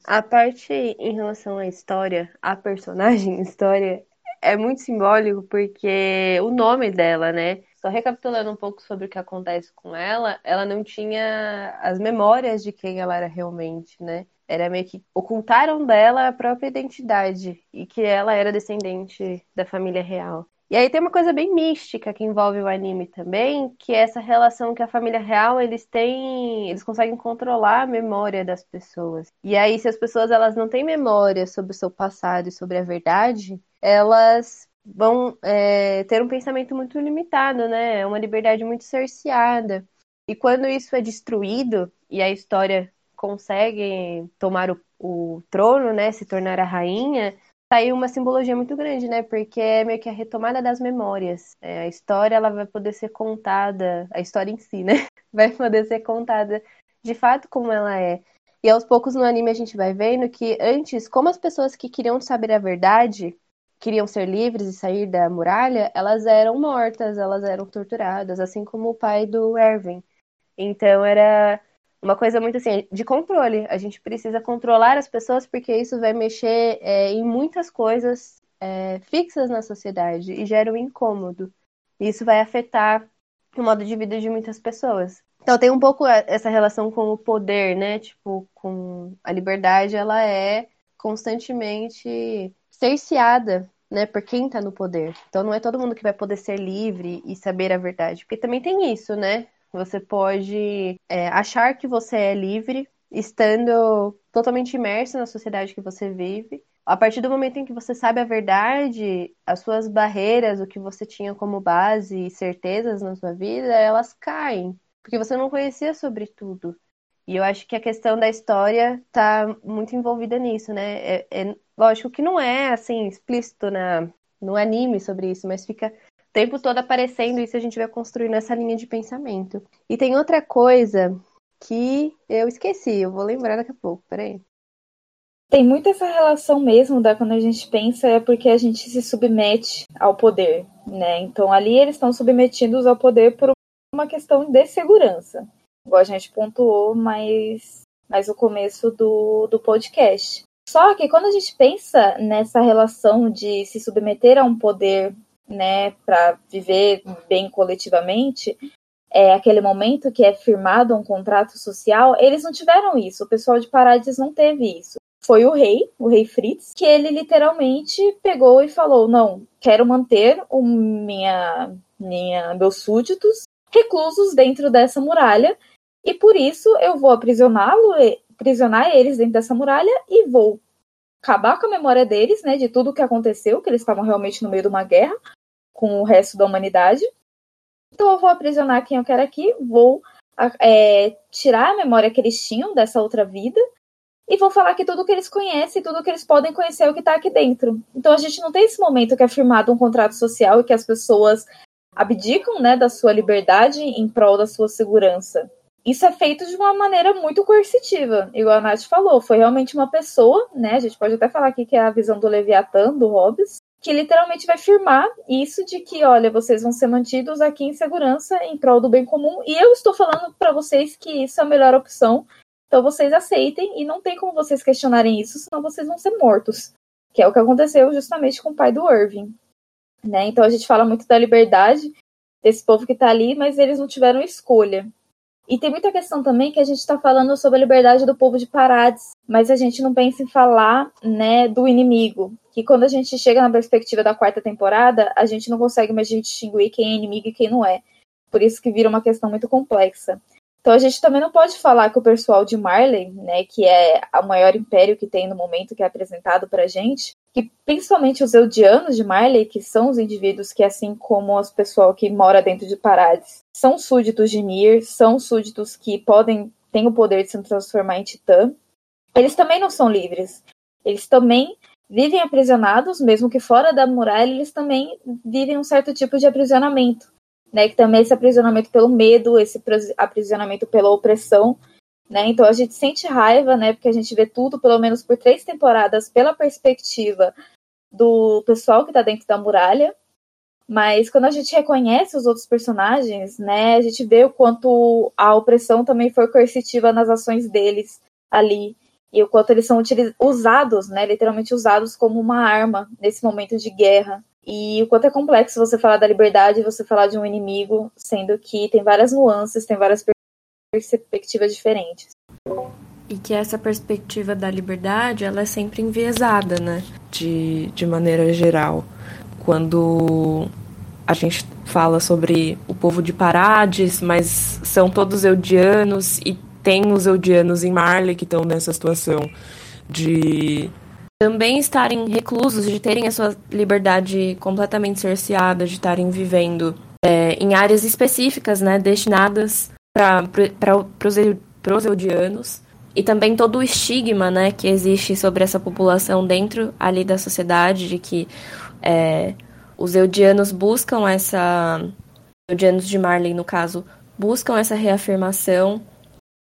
A parte em relação à história, a personagem história, é muito simbólico porque o nome dela, né? Só recapitulando um pouco sobre o que acontece com ela, ela não tinha as memórias de quem ela era realmente, né? Era meio que ocultaram dela a própria identidade e que ela era descendente da família real. E aí tem uma coisa bem mística que envolve o anime também, que é essa relação que a família real, eles têm, eles conseguem controlar a memória das pessoas. E aí se as pessoas elas não têm memória sobre o seu passado e sobre a verdade, elas vão é, ter um pensamento muito limitado, né? É uma liberdade muito cerceada. E quando isso é destruído e a história consegue tomar o, o trono, né, se tornar a rainha, tá aí uma simbologia muito grande, né? Porque é meio que a retomada das memórias. É, a história ela vai poder ser contada, a história em si, né? Vai poder ser contada de fato como ela é. E aos poucos no anime a gente vai vendo que antes, como as pessoas que queriam saber a verdade, queriam ser livres e sair da muralha, elas eram mortas, elas eram torturadas, assim como o pai do Erwin. Então era uma coisa muito assim, de controle. A gente precisa controlar as pessoas porque isso vai mexer é, em muitas coisas é, fixas na sociedade e gera um incômodo. Isso vai afetar o modo de vida de muitas pessoas. Então tem um pouco essa relação com o poder, né? Tipo, com a liberdade, ela é constantemente cerceada, né, por quem tá no poder. Então não é todo mundo que vai poder ser livre e saber a verdade, porque também tem isso, né? Você pode é, achar que você é livre, estando totalmente imerso na sociedade que você vive. A partir do momento em que você sabe a verdade, as suas barreiras, o que você tinha como base e certezas na sua vida, elas caem, porque você não conhecia sobre tudo. E eu acho que a questão da história está muito envolvida nisso, né? É, é, lógico que não é assim explícito na, no anime sobre isso, mas fica tempo todo aparecendo isso a gente vai construindo essa linha de pensamento. E tem outra coisa que eu esqueci, eu vou lembrar daqui a pouco, peraí. tem muito essa relação mesmo da quando a gente pensa é porque a gente se submete ao poder, né? Então ali eles estão submetidos ao poder por uma questão de segurança, igual a gente pontuou mais, mais no começo do, do podcast. Só que quando a gente pensa nessa relação de se submeter a um poder, né, para viver bem coletivamente, é aquele momento que é firmado um contrato social, eles não tiveram isso. O pessoal de Parades não teve isso. Foi o rei, o rei Fritz, que ele literalmente pegou e falou: não, quero manter o minha, minha, meus súditos reclusos dentro dessa muralha e por isso eu vou aprisioná-lo, aprisionar eles dentro dessa muralha e vou acabar com a memória deles, né, de tudo o que aconteceu, que eles estavam realmente no meio de uma guerra com o resto da humanidade. Então eu vou aprisionar quem eu quero aqui, vou é, tirar a memória que eles tinham dessa outra vida e vou falar que tudo que eles conhecem, tudo que eles podem conhecer é o que está aqui dentro. Então a gente não tem esse momento que é firmado um contrato social e que as pessoas abdicam né, da sua liberdade em prol da sua segurança. Isso é feito de uma maneira muito coercitiva, igual a Nath falou. Foi realmente uma pessoa, né? A gente pode até falar aqui que é a visão do Leviatã, do Hobbes, que literalmente vai firmar isso de que, olha, vocês vão ser mantidos aqui em segurança em prol do bem comum. E eu estou falando para vocês que isso é a melhor opção. Então vocês aceitem e não tem como vocês questionarem isso, senão vocês vão ser mortos. Que é o que aconteceu justamente com o pai do Irving. Né? Então a gente fala muito da liberdade desse povo que está ali, mas eles não tiveram escolha. E tem muita questão também que a gente está falando sobre a liberdade do povo de Parades, mas a gente não pensa em falar né, do inimigo. Que quando a gente chega na perspectiva da quarta temporada, a gente não consegue mais distinguir quem é inimigo e quem não é. Por isso que vira uma questão muito complexa. Então a gente também não pode falar que o pessoal de Marley, né, que é o maior império que tem no momento que é apresentado pra gente, que principalmente os Eldianos de Marley, que são os indivíduos que, assim como os pessoal que mora dentro de Parades, são súditos de Mir, são súditos que podem, têm o poder de se transformar em titã, eles também não são livres. Eles também vivem aprisionados, mesmo que fora da muralha, eles também vivem um certo tipo de aprisionamento né? Que também esse aprisionamento pelo medo, esse aprisionamento pela opressão, né? Então a gente sente raiva, né? Porque a gente vê tudo, pelo menos por três temporadas, pela perspectiva do pessoal que está dentro da muralha. Mas quando a gente reconhece os outros personagens, né, a gente vê o quanto a opressão também foi coercitiva nas ações deles ali e o quanto eles são usados, né, literalmente usados como uma arma nesse momento de guerra. E o quanto é complexo você falar da liberdade e você falar de um inimigo, sendo que tem várias nuances, tem várias perspectivas diferentes. E que essa perspectiva da liberdade, ela é sempre enviesada, né? De, de maneira geral. Quando a gente fala sobre o povo de Parades, mas são todos eudianos e tem os eudianos em Marley que estão nessa situação de também estarem reclusos, de terem a sua liberdade completamente cerceada, de estarem vivendo é, em áreas específicas, né, destinadas para os eudianos. E também todo o estigma né, que existe sobre essa população dentro ali da sociedade, de que é, os eudianos buscam essa. Eudianos de Marley, no caso, buscam essa reafirmação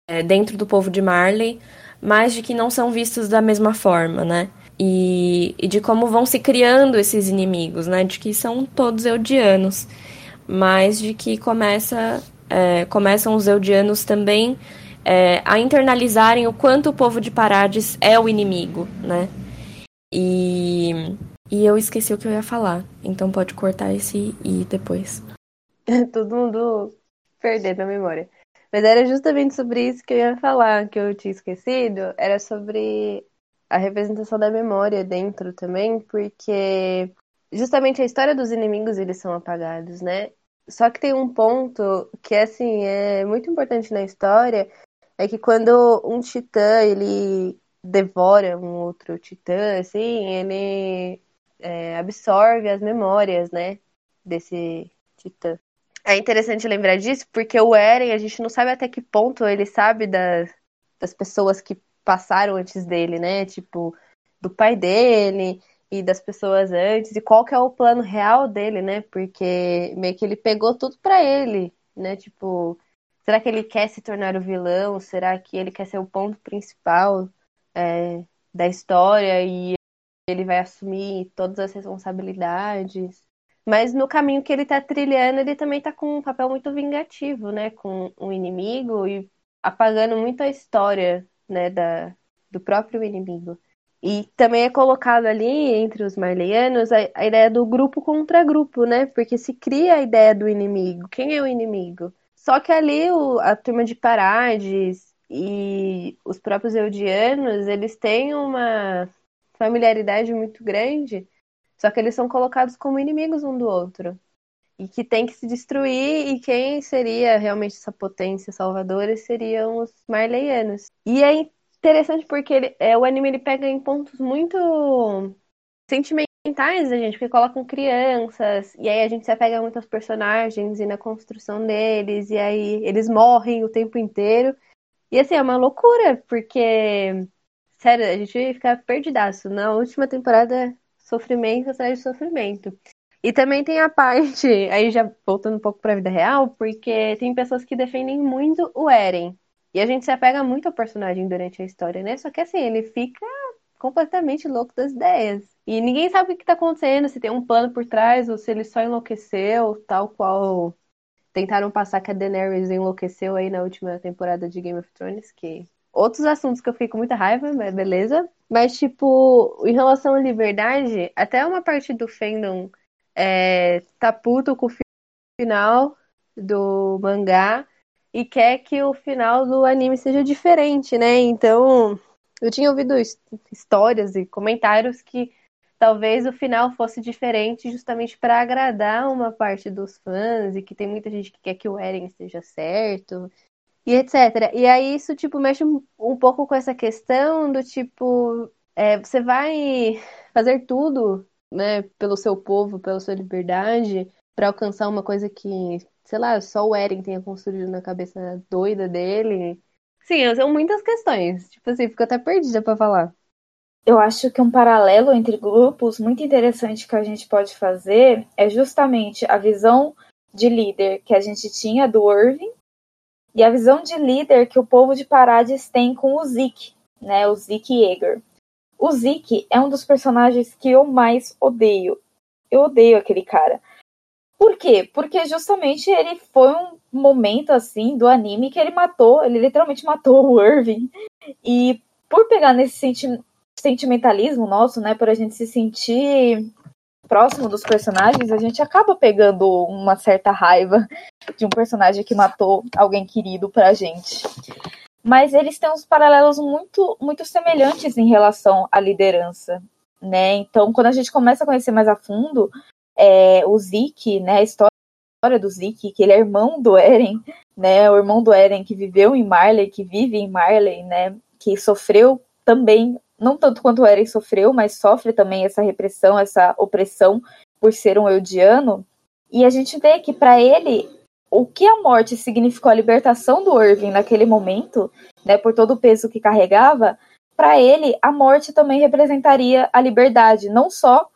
é, dentro do povo de Marley, mas de que não são vistos da mesma forma, né? E, e, de como vão se criando esses inimigos, né? De que são todos eudianos, mas de que começa, é, começam os eudianos também é, a internalizarem o quanto o povo de Parades é o inimigo, né? E, e eu esqueci o que eu ia falar, então pode cortar esse e depois. Todo mundo perdendo a memória. Mas era justamente sobre isso que eu ia falar, que eu tinha esquecido. Era sobre a representação da memória dentro também, porque justamente a história dos inimigos eles são apagados, né? Só que tem um ponto que assim é muito importante na história, é que quando um titã ele devora um outro titã, assim, ele é, absorve as memórias, né, desse titã. É interessante lembrar disso porque o Eren, a gente não sabe até que ponto ele sabe das, das pessoas que passaram antes dele, né? Tipo, do pai dele e das pessoas antes, e qual que é o plano real dele, né? Porque meio que ele pegou tudo para ele, né? Tipo, será que ele quer se tornar o vilão? Será que ele quer ser o ponto principal é, da história e ele vai assumir todas as responsabilidades. Mas no caminho que ele tá trilhando, ele também tá com um papel muito vingativo, né? Com o inimigo e apagando muito a história, né? Da, do próprio inimigo. E também é colocado ali, entre os marleyanos, a, a ideia do grupo contra grupo, né? Porque se cria a ideia do inimigo. Quem é o inimigo? Só que ali o, a turma de Parades e os próprios Eudianos, eles têm uma familiaridade muito grande só que eles são colocados como inimigos um do outro. E que tem que se destruir, e quem seria realmente essa potência salvadora seriam os Marleyanos. E é interessante porque ele, é, o anime ele pega em pontos muito sentimentais da gente, porque colocam crianças, e aí a gente se apega muito aos personagens e na construção deles, e aí eles morrem o tempo inteiro. E assim, é uma loucura, porque, sério, a gente fica perdidaço. Na última temporada sofrimento atrás de sofrimento. E também tem a parte, aí já voltando um pouco para a vida real, porque tem pessoas que defendem muito o Eren. E a gente se apega muito ao personagem durante a história, né? Só que assim, ele fica completamente louco das ideias. E ninguém sabe o que está acontecendo, se tem um plano por trás ou se ele só enlouqueceu, tal qual tentaram passar que a Daenerys enlouqueceu aí na última temporada de Game of Thrones, que outros assuntos que eu fico com muita raiva, mas beleza. Mas, tipo, em relação à liberdade, até uma parte do fandom é, tá puto com o final do mangá e quer que o final do anime seja diferente, né? Então, eu tinha ouvido histórias e comentários que talvez o final fosse diferente justamente para agradar uma parte dos fãs e que tem muita gente que quer que o Eren esteja certo e etc. E aí isso, tipo, mexe um pouco com essa questão do tipo, é, você vai fazer tudo, né, pelo seu povo, pela sua liberdade, para alcançar uma coisa que, sei lá, só o Eren tenha construído na cabeça doida dele. Sim, são muitas questões. Tipo assim, fico até perdida para falar. Eu acho que um paralelo entre grupos muito interessante que a gente pode fazer é justamente a visão de líder que a gente tinha do Irving e a visão de líder que o povo de Parades tem com o Zeke, né, o Zeke Yeager. O Zeke é um dos personagens que eu mais odeio. Eu odeio aquele cara. Por quê? Porque justamente ele foi um momento assim do anime que ele matou, ele literalmente matou o Irving. E por pegar nesse senti sentimentalismo nosso, né, por a gente se sentir próximo dos personagens, a gente acaba pegando uma certa raiva de um personagem que matou alguém querido pra gente. Mas eles têm uns paralelos muito, muito semelhantes em relação à liderança, né? Então, quando a gente começa a conhecer mais a fundo é, o Zeke, né, a história do Zeke, que ele é irmão do Eren, né, o irmão do Eren que viveu em Marley, que vive em Marley, né, que sofreu também não tanto quanto o Eren sofreu, mas sofre também essa repressão, essa opressão por ser um Eldiano. E a gente vê que para ele o que a morte significou a libertação do Irving naquele momento, né, por todo o peso que carregava, para ele a morte também representaria a liberdade, não só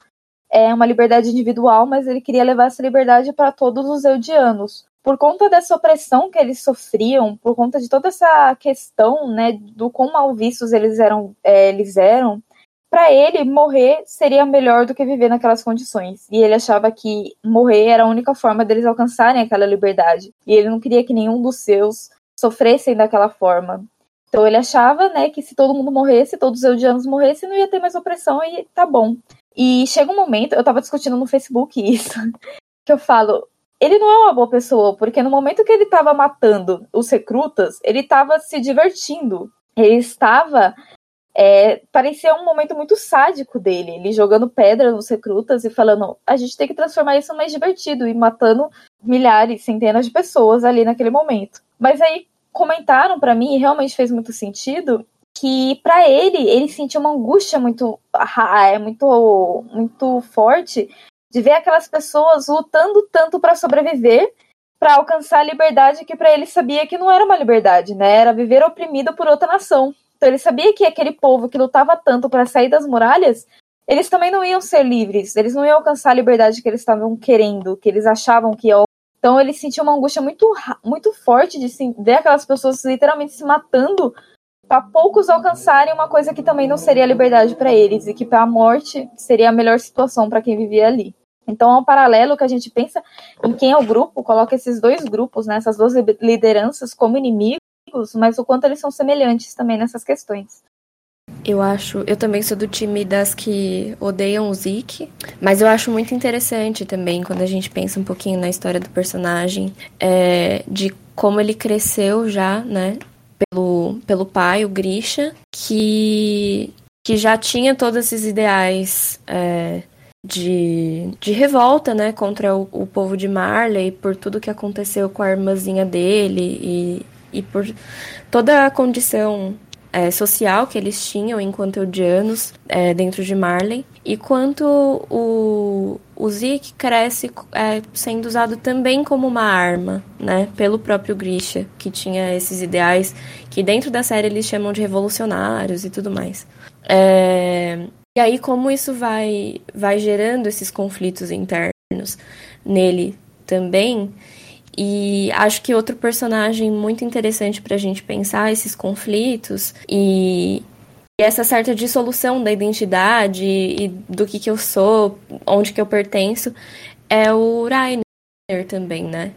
é uma liberdade individual, mas ele queria levar essa liberdade para todos os Eldianos por conta dessa opressão que eles sofriam, por conta de toda essa questão, né, do quão mal vistos eles eram, é, eles eram, para ele morrer seria melhor do que viver naquelas condições. E ele achava que morrer era a única forma deles alcançarem aquela liberdade. E ele não queria que nenhum dos seus sofressem daquela forma. Então ele achava, né, que se todo mundo morresse, todos os eudianos morressem, não ia ter mais opressão e tá bom. E chega um momento, eu tava discutindo no Facebook isso, que eu falo, ele não é uma boa pessoa, porque no momento que ele estava matando os recrutas, ele estava se divertindo. Ele estava. É, parecia um momento muito sádico dele, ele jogando pedra nos recrutas e falando: a gente tem que transformar isso mais divertido e matando milhares, centenas de pessoas ali naquele momento. Mas aí comentaram para mim, e realmente fez muito sentido, que para ele ele sentia uma angústia muito é muito muito forte de ver aquelas pessoas lutando tanto para sobreviver, para alcançar a liberdade que para ele sabia que não era uma liberdade, né? Era viver oprimido por outra nação. Então ele sabia que aquele povo que lutava tanto para sair das muralhas, eles também não iam ser livres, eles não iam alcançar a liberdade que eles estavam querendo, que eles achavam que iam. Então ele sentiu uma angústia muito, muito forte de ver aquelas pessoas literalmente se matando para poucos alcançarem uma coisa que também não seria liberdade para eles e que para a morte seria a melhor situação para quem vivia ali. Então, um paralelo que a gente pensa em quem é o grupo, coloca esses dois grupos, né, essas duas lideranças como inimigos, mas o quanto eles são semelhantes também nessas questões. Eu acho, eu também sou do time das que odeiam o Zeke, mas eu acho muito interessante também quando a gente pensa um pouquinho na história do personagem, é, de como ele cresceu já, né, pelo, pelo pai, o Grisha, que, que já tinha todos esses ideais é, de, de revolta, né, contra o, o povo de Marley, por tudo que aconteceu com a irmãzinha dele e, e por toda a condição é, social que eles tinham enquanto eudianos é, dentro de Marley, e quanto o, o Zeke cresce é, sendo usado também como uma arma, né, pelo próprio Grisha, que tinha esses ideais que dentro da série eles chamam de revolucionários e tudo mais. É, e aí como isso vai, vai gerando esses conflitos internos nele também, e acho que outro personagem muito interessante para a gente pensar esses conflitos e essa certa dissolução da identidade e do que, que eu sou, onde que eu pertenço, é o Rainer também, né?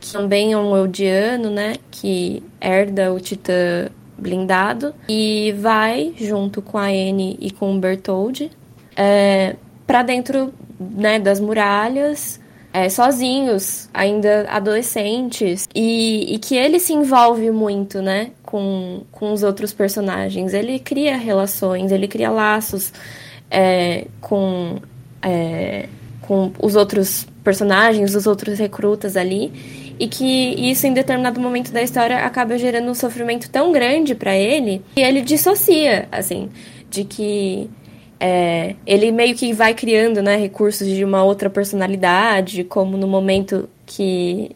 Que também é um Eldiano, né? Que herda o Titã blindado e vai junto com a Anne e com o Bertold é, para dentro né, das muralhas é, sozinhos, ainda adolescentes, e, e, que ele se envolve muito, né, com, com os outros personagens. Ele cria relações, ele cria laços é, com, é, com os outros personagens, os outros recrutas ali, e que isso em determinado momento da história acaba gerando um sofrimento tão grande para ele que ele dissocia, assim, de que é, ele meio que vai criando né, recursos de uma outra personalidade, como no momento que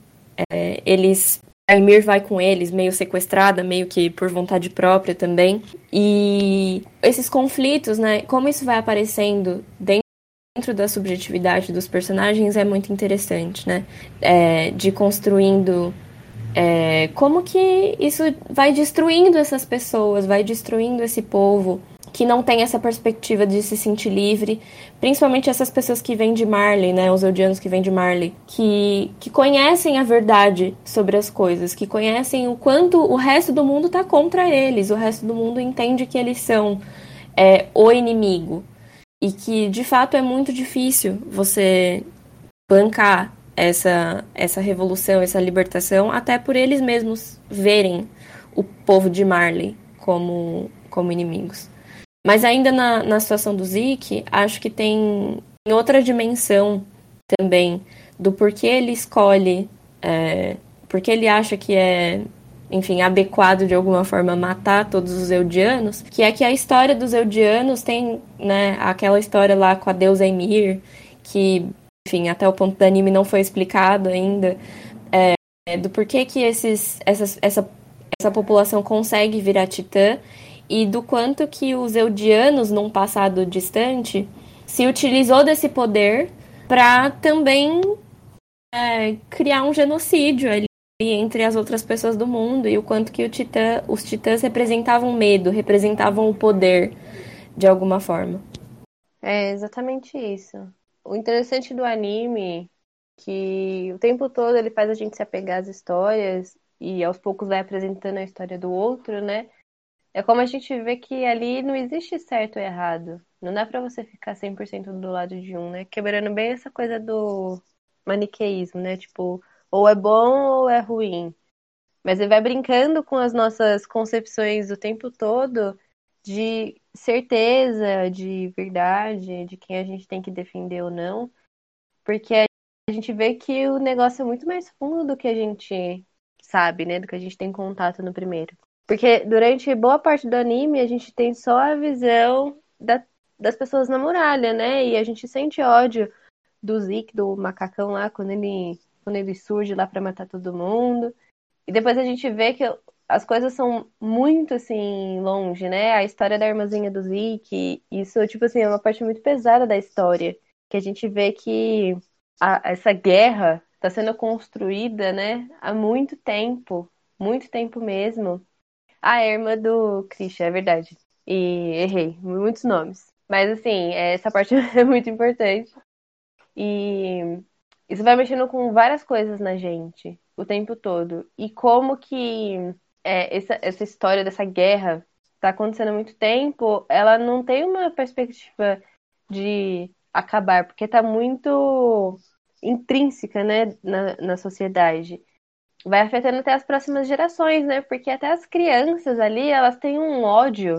é, eles. A Emir vai com eles, meio sequestrada, meio que por vontade própria também. E esses conflitos, né? Como isso vai aparecendo dentro da subjetividade dos personagens é muito interessante, né? É, de construindo é, como que isso vai destruindo essas pessoas, vai destruindo esse povo que não tem essa perspectiva de se sentir livre, principalmente essas pessoas que vêm de Marley, né, os odianos que vêm de Marley, que, que conhecem a verdade sobre as coisas, que conhecem o quanto o resto do mundo está contra eles, o resto do mundo entende que eles são é, o inimigo e que de fato é muito difícil você bancar essa, essa revolução, essa libertação, até por eles mesmos verem o povo de Marley como, como inimigos. Mas ainda na, na situação do Zeke, acho que tem outra dimensão também do porquê ele escolhe, é, porque ele acha que é, enfim, adequado de alguma forma matar todos os Eldianos, que é que a história dos Eldianos tem, né, aquela história lá com a deusa Emir, que, enfim, até o ponto do anime não foi explicado ainda, é, do porquê que esses, essas, essa, essa população consegue virar titã e do quanto que os eudianos, num passado distante, se utilizou desse poder para também é, criar um genocídio ali entre as outras pessoas do mundo e o quanto que titã, os titãs representavam medo, representavam o poder de alguma forma. É exatamente isso. O interessante do anime que o tempo todo ele faz a gente se apegar às histórias e aos poucos vai apresentando a história do outro, né? É como a gente vê que ali não existe certo ou errado. Não dá para você ficar 100% do lado de um, né? Quebrando bem essa coisa do maniqueísmo, né? Tipo, ou é bom ou é ruim. Mas ele vai brincando com as nossas concepções o tempo todo de certeza, de verdade, de quem a gente tem que defender ou não. Porque a gente vê que o negócio é muito mais fundo do que a gente sabe, né? Do que a gente tem contato no primeiro. Porque durante boa parte do anime a gente tem só a visão da, das pessoas na muralha, né? E a gente sente ódio do Zeke, do macacão lá, quando ele, quando ele surge lá para matar todo mundo. E depois a gente vê que as coisas são muito assim longe, né? A história da irmãzinha do Zeke, isso tipo assim, é uma parte muito pesada da história, que a gente vê que a, essa guerra está sendo construída, né, há muito tempo, muito tempo mesmo é irmã do Christian, é verdade. E errei, muitos nomes. Mas assim, essa parte é muito importante. E isso vai mexendo com várias coisas na gente o tempo todo. E como que é, essa, essa história dessa guerra está acontecendo há muito tempo, ela não tem uma perspectiva de acabar, porque está muito intrínseca né, na, na sociedade. Vai afetando até as próximas gerações, né? Porque até as crianças ali, elas têm um ódio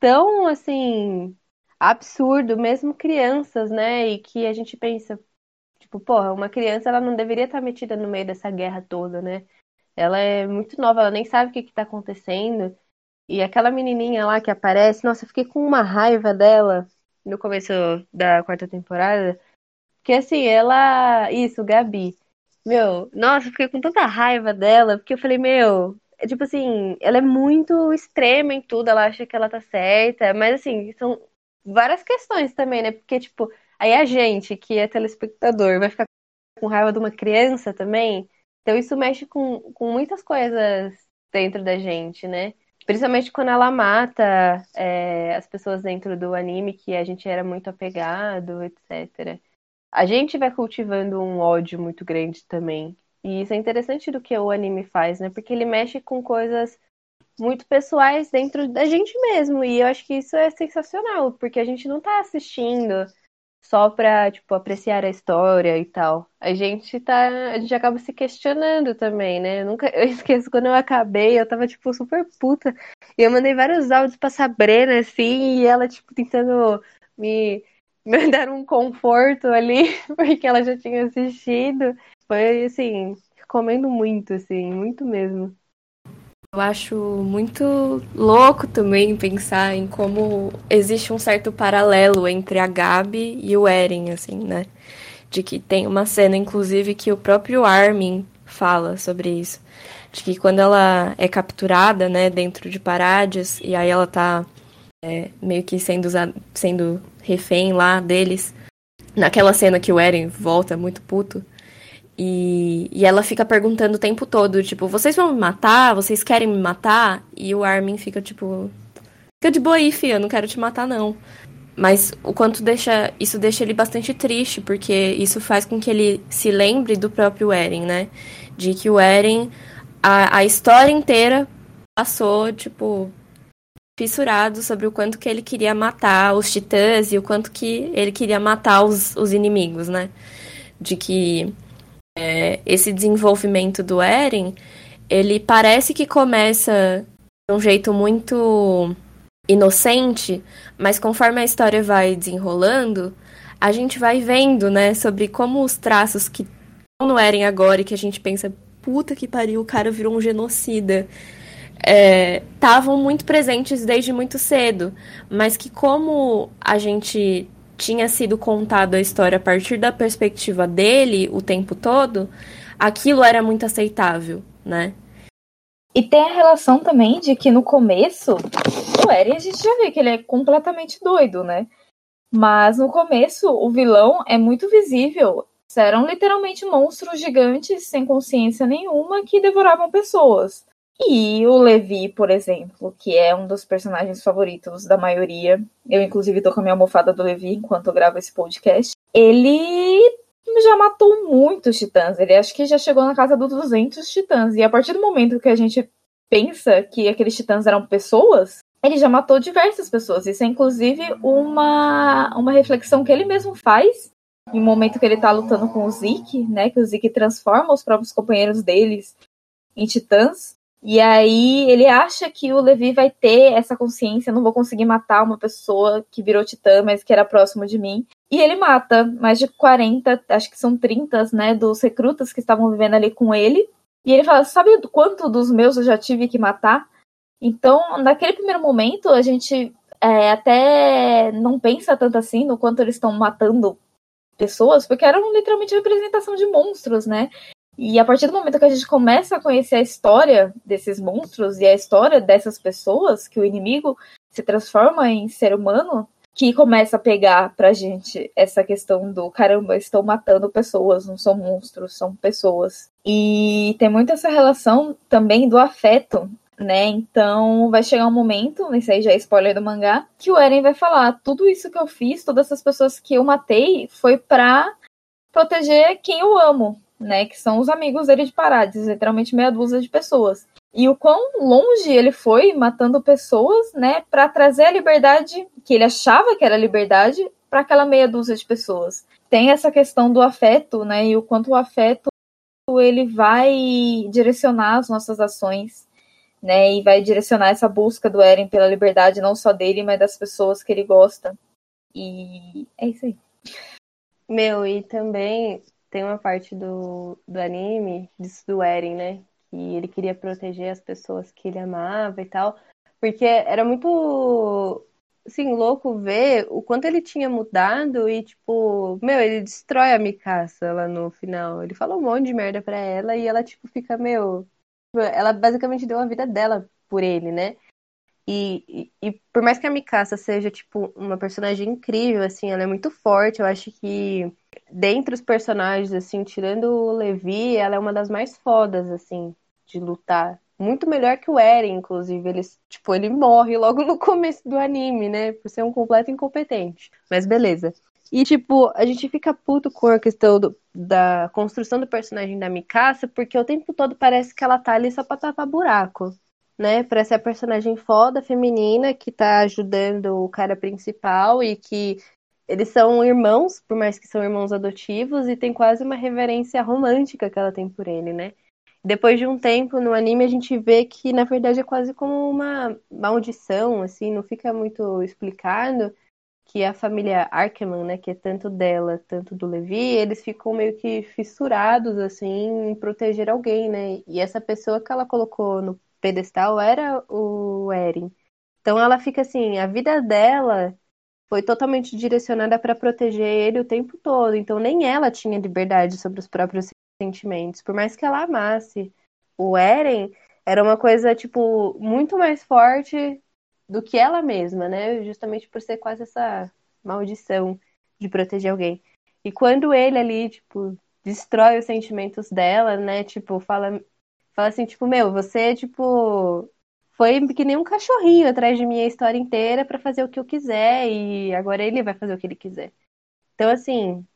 tão, assim, absurdo, mesmo crianças, né? E que a gente pensa, tipo, porra, uma criança, ela não deveria estar metida no meio dessa guerra toda, né? Ela é muito nova, ela nem sabe o que está acontecendo. E aquela menininha lá que aparece, nossa, eu fiquei com uma raiva dela no começo da quarta temporada. Porque assim, ela. Isso, Gabi. Meu, nossa, eu fiquei com tanta raiva dela, porque eu falei, meu, é tipo assim, ela é muito extrema em tudo, ela acha que ela tá certa, mas assim, são várias questões também, né? Porque, tipo, aí a gente, que é telespectador, vai ficar com raiva de uma criança também. Então isso mexe com, com muitas coisas dentro da gente, né? Principalmente quando ela mata é, as pessoas dentro do anime que a gente era muito apegado, etc. A gente vai cultivando um ódio muito grande também. E isso é interessante do que o anime faz, né? Porque ele mexe com coisas muito pessoais dentro da gente mesmo. E eu acho que isso é sensacional, porque a gente não tá assistindo só pra, tipo, apreciar a história e tal. A gente tá. A gente acaba se questionando também, né? Eu nunca. Eu esqueço quando eu acabei, eu tava, tipo, super puta. E eu mandei vários áudios pra Sabrina, assim, e ela, tipo, tentando me, me dar um conforto ali, porque ela já tinha assistido. Foi assim, recomendo muito, assim, muito mesmo. Eu acho muito louco também pensar em como existe um certo paralelo entre a Gabi e o Eren, assim, né? De que tem uma cena, inclusive, que o próprio Armin fala sobre isso. De que quando ela é capturada, né, dentro de Parades, e aí ela tá é, meio que sendo, sendo refém lá deles, naquela cena que o Eren volta muito puto, e, e ela fica perguntando o tempo todo, tipo, vocês vão me matar? Vocês querem me matar? E o Armin fica, tipo, fica de boa aí, eu não quero te matar, não. Mas o quanto deixa. Isso deixa ele bastante triste, porque isso faz com que ele se lembre do próprio Eren, né? De que o Eren, a, a história inteira passou, tipo, fissurado sobre o quanto que ele queria matar os titãs e o quanto que ele queria matar os, os inimigos, né? De que é, esse desenvolvimento do Eren, ele parece que começa de um jeito muito inocente, mas conforme a história vai desenrolando, a gente vai vendo, né, sobre como os traços que estão no Eren agora e que a gente pensa, puta que pariu, o cara virou um genocida, estavam é, muito presentes desde muito cedo, mas que como a gente tinha sido contado a história a partir da perspectiva dele o tempo todo, aquilo era muito aceitável, né? E tem a relação também de que no começo, o Eren a gente já vê que ele é completamente doido, né? Mas no começo, o vilão é muito visível. Eram literalmente monstros gigantes sem consciência nenhuma que devoravam pessoas. E o Levi, por exemplo, que é um dos personagens favoritos da maioria, eu inclusive tô com a minha almofada do Levi enquanto eu gravo esse podcast, ele já matou muitos titãs, ele acho que já chegou na casa dos 200 titãs, e a partir do momento que a gente pensa que aqueles titãs eram pessoas, ele já matou diversas pessoas. Isso é inclusive uma, uma reflexão que ele mesmo faz em um momento que ele tá lutando com o Zeke, né? Que o Zeke transforma os próprios companheiros deles em titãs. E aí ele acha que o Levi vai ter essa consciência, não vou conseguir matar uma pessoa que virou titã, mas que era próximo de mim. E ele mata mais de 40, acho que são 30, né, dos recrutas que estavam vivendo ali com ele. E ele fala: "Sabe quanto dos meus eu já tive que matar?" Então, naquele primeiro momento, a gente é, até não pensa tanto assim no quanto eles estão matando pessoas, porque eram literalmente representação de monstros, né? E a partir do momento que a gente começa a conhecer a história desses monstros e a história dessas pessoas, que o inimigo se transforma em ser humano, que começa a pegar pra gente essa questão do caramba, estão matando pessoas, não são monstros, são pessoas. E tem muito essa relação também do afeto né? Então vai chegar um momento, esse aí já é spoiler do mangá, que o Eren vai falar: tudo isso que eu fiz, todas essas pessoas que eu matei, foi pra proteger quem eu amo, né? Que são os amigos dele de Parades, literalmente meia dúzia de pessoas. E o quão longe ele foi matando pessoas, né, para trazer a liberdade que ele achava que era liberdade para aquela meia dúzia de pessoas. Tem essa questão do afeto, né, e o quanto o afeto ele vai direcionar as nossas ações, né, e vai direcionar essa busca do Eren pela liberdade não só dele, mas das pessoas que ele gosta. E é isso aí. Meu, e também tem uma parte do, do anime, disso do Eren, né? Que ele queria proteger as pessoas que ele amava e tal. Porque era muito, assim, louco ver o quanto ele tinha mudado e, tipo, meu, ele destrói a Mikasa lá no final. Ele fala um monte de merda pra ela e ela, tipo, fica, meu. Ela basicamente deu a vida dela por ele, né? E, e, por mais que a Mikasa seja, tipo, uma personagem incrível, assim, ela é muito forte, eu acho que dentre os personagens, assim, tirando o Levi, ela é uma das mais fodas, assim, de lutar. Muito melhor que o Eren, inclusive. Ele, tipo, ele morre logo no começo do anime, né? Por ser um completo incompetente. Mas beleza. E, tipo, a gente fica puto com a questão do, da construção do personagem da Mikasa, porque o tempo todo parece que ela tá ali só pra tapar buraco né, para ser a personagem foda feminina que tá ajudando o cara principal e que eles são irmãos, por mais que são irmãos adotivos, e tem quase uma reverência romântica que ela tem por ele, né? Depois de um tempo no anime a gente vê que na verdade é quase como uma maldição, assim, não fica muito explicado que a família Arkeman, né, que é tanto dela, tanto do Levi, eles ficam meio que fissurados assim em proteger alguém, né? E essa pessoa que ela colocou no pedestal era o Eren. Então ela fica assim, a vida dela foi totalmente direcionada para proteger ele o tempo todo. Então nem ela tinha liberdade sobre os próprios sentimentos, por mais que ela amasse o Eren, era uma coisa tipo muito mais forte do que ela mesma, né? Justamente por ser quase essa maldição de proteger alguém. E quando ele ali, tipo, destrói os sentimentos dela, né? Tipo, fala Fala assim, tipo, meu, você, tipo, foi que nem um cachorrinho atrás de mim a história inteira para fazer o que eu quiser e agora ele vai fazer o que ele quiser. Então, assim,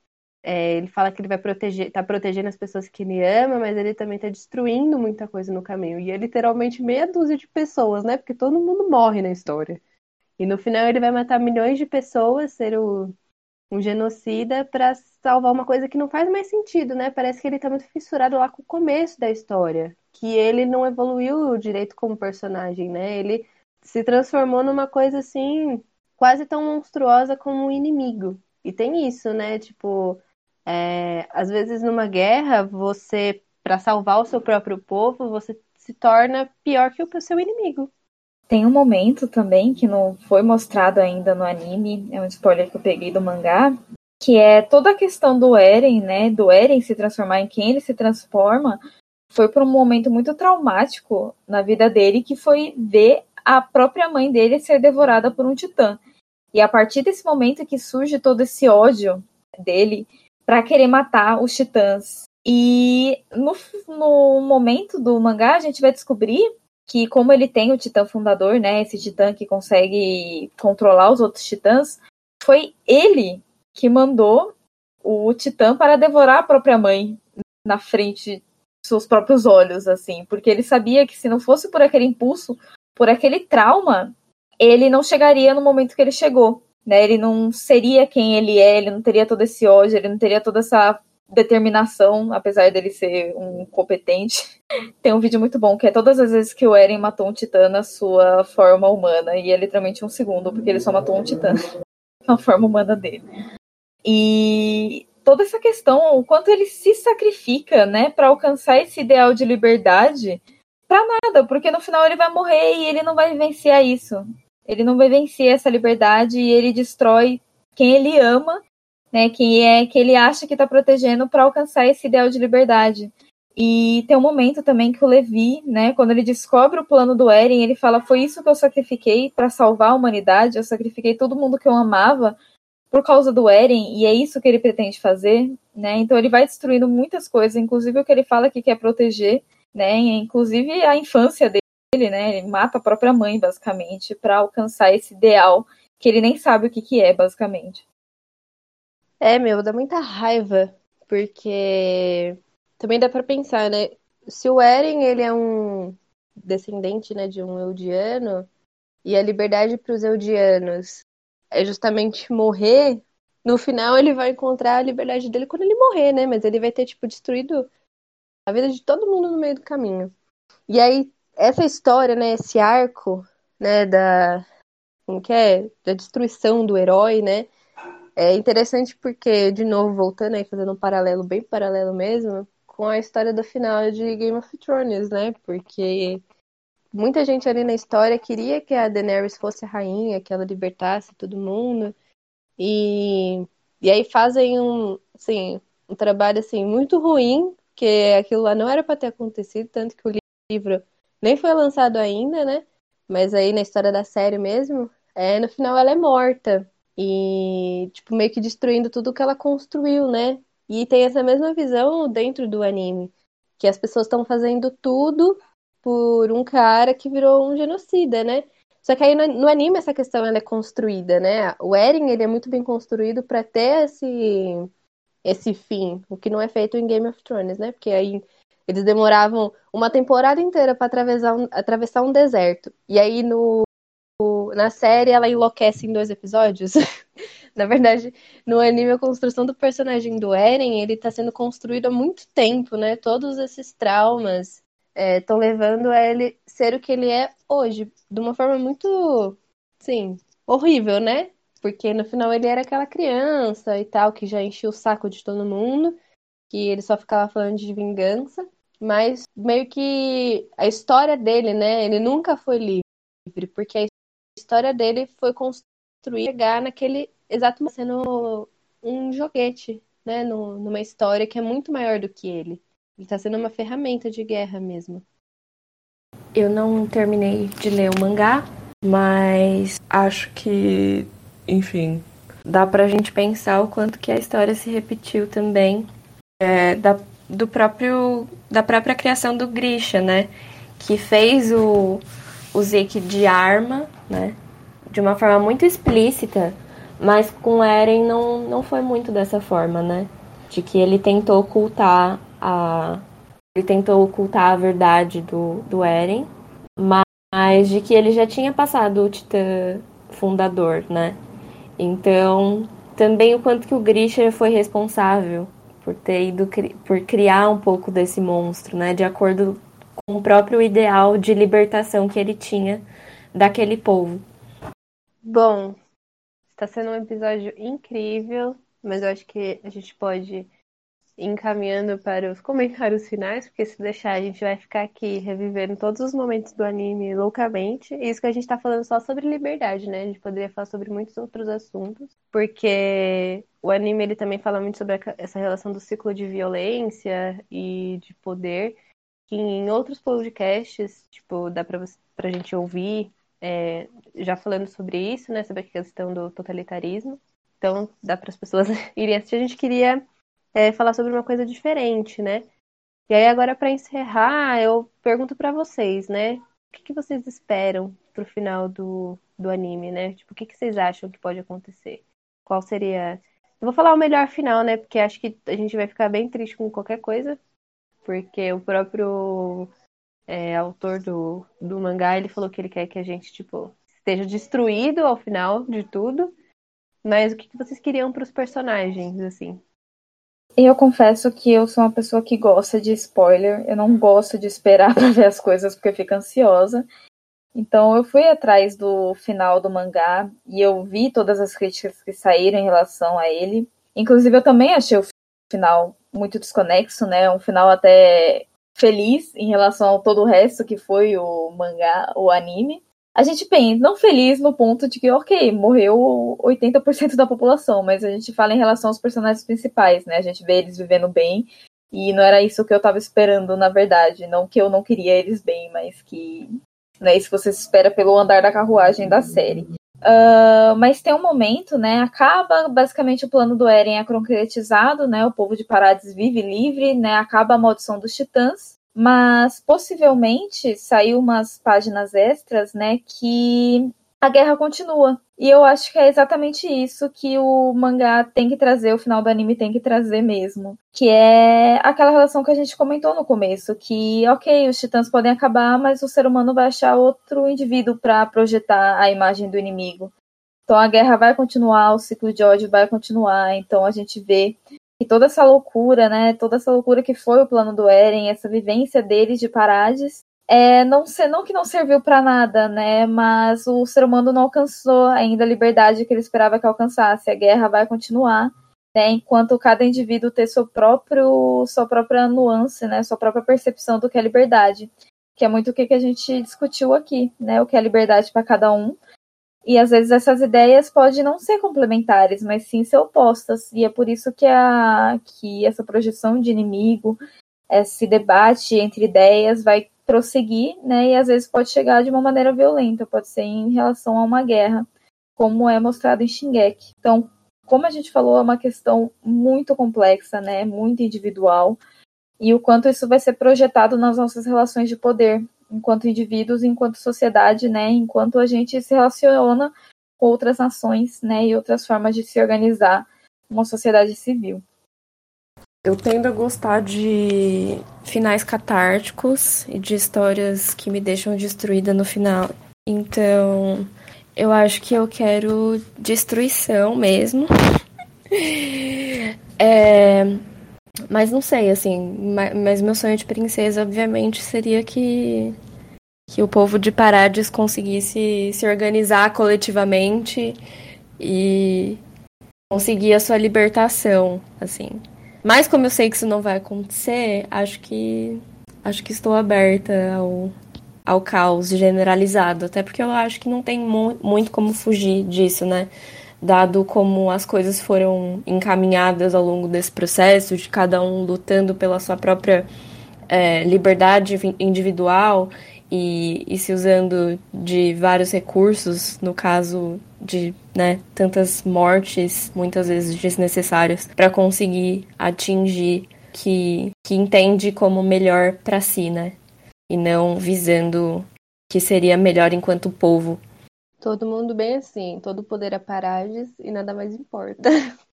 é, ele fala que ele vai proteger, tá protegendo as pessoas que ele ama, mas ele também tá destruindo muita coisa no caminho. E é literalmente meia dúzia de pessoas, né? Porque todo mundo morre na história. E no final ele vai matar milhões de pessoas, ser o, um genocida, para salvar uma coisa que não faz mais sentido, né? Parece que ele tá muito fissurado lá com o começo da história que ele não evoluiu direito como personagem, né? Ele se transformou numa coisa assim, quase tão monstruosa como um inimigo. E tem isso, né? Tipo, é, às vezes numa guerra, você, para salvar o seu próprio povo, você se torna pior que o seu inimigo. Tem um momento também que não foi mostrado ainda no anime, é um spoiler que eu peguei do mangá, que é toda a questão do Eren, né? Do Eren se transformar em quem ele se transforma, foi por um momento muito traumático na vida dele, que foi ver a própria mãe dele ser devorada por um titã. E a partir desse momento que surge todo esse ódio dele para querer matar os titãs. E no, no momento do mangá, a gente vai descobrir que, como ele tem o titã fundador, né, esse titã que consegue controlar os outros titãs, foi ele que mandou o titã para devorar a própria mãe na frente seus próprios olhos, assim, porque ele sabia que se não fosse por aquele impulso, por aquele trauma, ele não chegaria no momento que ele chegou, né? Ele não seria quem ele é, ele não teria todo esse ódio, ele não teria toda essa determinação, apesar dele ser um competente. Tem um vídeo muito bom que é todas as vezes que o Eren matou um titã na sua forma humana, e é literalmente um segundo, porque ele só matou um titã na forma humana dele. E toda essa questão, o quanto ele se sacrifica, né, para alcançar esse ideal de liberdade, para nada, porque no final ele vai morrer e ele não vai vivenciar isso. Ele não vai vencer essa liberdade e ele destrói quem ele ama, né, quem é que ele acha que está protegendo para alcançar esse ideal de liberdade. E tem um momento também que o Levi, né, quando ele descobre o plano do Eren, ele fala: "Foi isso que eu sacrifiquei para salvar a humanidade, eu sacrifiquei todo mundo que eu amava por causa do Eren, e é isso que ele pretende fazer, né? Então ele vai destruindo muitas coisas, inclusive o que ele fala que quer proteger, né? Inclusive a infância dele, ele, né? Ele mata a própria mãe, basicamente, para alcançar esse ideal que ele nem sabe o que, que é, basicamente. É, meu, dá muita raiva, porque também dá para pensar, né? Se o Eren, ele é um descendente, né, de um Eldiano, e a liberdade para os Eldianos é justamente morrer, no final ele vai encontrar a liberdade dele quando ele morrer, né? Mas ele vai ter, tipo, destruído a vida de todo mundo no meio do caminho. E aí, essa história, né, esse arco, né, da, como que é? Da destruição do herói, né? É interessante porque, de novo, voltando aí, fazendo um paralelo, bem paralelo mesmo, com a história do final de Game of Thrones, né? Porque muita gente ali na história queria que a Daenerys fosse a rainha, que ela libertasse todo mundo. E, e aí fazem um, assim, um trabalho assim muito ruim, que aquilo lá não era para ter acontecido, tanto que o livro nem foi lançado ainda, né? Mas aí na história da série mesmo, é, no final ela é morta. E, tipo, meio que destruindo tudo que ela construiu, né? E tem essa mesma visão dentro do anime. Que as pessoas estão fazendo tudo por um cara que virou um genocida, né? Só que aí no, no anime essa questão ela é construída, né? O Eren, ele é muito bem construído para ter esse, esse fim, o que não é feito em Game of Thrones, né? Porque aí eles demoravam uma temporada inteira para atravessar um, atravessar um deserto. E aí no na série ela enlouquece em dois episódios. na verdade, no anime a construção do personagem do Eren, ele tá sendo construído há muito tempo, né? Todos esses traumas estão é, levando a ele ser o que ele é hoje, de uma forma muito, sim, horrível, né? Porque no final ele era aquela criança e tal, que já enchia o saco de todo mundo, que ele só ficava falando de vingança, mas meio que a história dele, né? Ele nunca foi livre, porque a história dele foi construir, chegar naquele exato sendo um joguete, né? No, numa história que é muito maior do que ele. Ele está sendo uma ferramenta de guerra mesmo. Eu não terminei de ler o mangá, mas acho que, enfim, dá pra gente pensar o quanto que a história se repetiu também é, da, do próprio, da própria criação do Grisha, né? Que fez o, o Zeke de arma, né? De uma forma muito explícita, mas com Eren não, não foi muito dessa forma, né? De que ele tentou ocultar a. Ele tentou ocultar a verdade do, do Eren, mas de que ele já tinha passado o Titã fundador, né? Então, também o quanto que o Grisha foi responsável por ter ido por criar um pouco desse monstro, né? De acordo com o próprio ideal de libertação que ele tinha daquele povo. Bom, está sendo um episódio incrível, mas eu acho que a gente pode encaminhando para os comentários finais, porque se deixar a gente vai ficar aqui revivendo todos os momentos do anime loucamente. E isso que a gente está falando só sobre liberdade, né? A gente poderia falar sobre muitos outros assuntos, porque o anime ele também fala muito sobre essa relação do ciclo de violência e de poder, que em outros podcasts, tipo, dá para a gente ouvir é, já falando sobre isso, né? Sobre a questão do totalitarismo. Então, dá para as pessoas irem assistir. A gente queria é, falar sobre uma coisa diferente, né? E aí agora para encerrar, eu pergunto para vocês, né? O que, que vocês esperam pro final do, do anime, né? Tipo, o que, que vocês acham que pode acontecer? Qual seria. Eu vou falar o melhor final, né? Porque acho que a gente vai ficar bem triste com qualquer coisa. Porque o próprio é, autor do, do mangá, ele falou que ele quer que a gente, tipo, esteja destruído ao final de tudo. Mas o que, vocês queriam para os personagens, assim? Eu confesso que eu sou uma pessoa que gosta de spoiler. Eu não gosto de esperar para ver as coisas porque eu fico ansiosa. Então eu fui atrás do final do mangá e eu vi todas as críticas que saíram em relação a ele. Inclusive eu também achei o final muito desconexo, né? Um final até feliz em relação a todo o resto que foi o mangá, o anime a gente pensa, não feliz no ponto de que, ok, morreu 80% da população, mas a gente fala em relação aos personagens principais, né? A gente vê eles vivendo bem, e não era isso que eu tava esperando, na verdade. Não que eu não queria eles bem, mas que não é isso que você espera pelo andar da carruagem da série. Uh, mas tem um momento, né? Acaba basicamente o plano do Eren é concretizado, né? O povo de Parades vive livre, né? Acaba a maldição dos titãs. mas possivelmente saiu umas páginas extras, né, que a guerra continua. E eu acho que é exatamente isso que o mangá tem que trazer, o final do anime tem que trazer mesmo. Que é aquela relação que a gente comentou no começo, que, ok, os titãs podem acabar, mas o ser humano vai achar outro indivíduo para projetar a imagem do inimigo. Então a guerra vai continuar, o ciclo de ódio vai continuar, então a gente vê que toda essa loucura, né, toda essa loucura que foi o plano do Eren, essa vivência deles de Parades, é, não, não que não serviu para nada, né? Mas o ser humano não alcançou ainda a liberdade que ele esperava que alcançasse. A guerra vai continuar, né? Enquanto cada indivíduo ter seu próprio, sua própria nuance, né? Sua própria percepção do que é liberdade, que é muito o que a gente discutiu aqui, né? O que é liberdade para cada um. E às vezes essas ideias podem não ser complementares, mas sim ser opostas. E é por isso que, a, que essa projeção de inimigo, esse debate entre ideias vai prosseguir, né? E às vezes pode chegar de uma maneira violenta, pode ser em relação a uma guerra, como é mostrado em Shingeki. Então, como a gente falou, é uma questão muito complexa, né? Muito individual. E o quanto isso vai ser projetado nas nossas relações de poder, enquanto indivíduos, enquanto sociedade, né? Enquanto a gente se relaciona com outras nações, né? E outras formas de se organizar uma sociedade civil. Eu tendo a gostar de finais catárticos e de histórias que me deixam destruída no final. Então, eu acho que eu quero destruição mesmo. é, mas não sei, assim. Mas meu sonho de princesa, obviamente, seria que, que o povo de Parades conseguisse se organizar coletivamente e conseguir a sua libertação, assim. Mas como eu sei que isso não vai acontecer, acho que acho que estou aberta ao, ao caos generalizado, até porque eu acho que não tem mu muito como fugir disso, né? Dado como as coisas foram encaminhadas ao longo desse processo, de cada um lutando pela sua própria é, liberdade individual e, e se usando de vários recursos, no caso de né, tantas mortes, muitas vezes desnecessárias, para conseguir atingir que, que entende como melhor para si, né? E não visando que seria melhor enquanto povo. Todo mundo bem assim, todo poder a Parades e nada mais importa.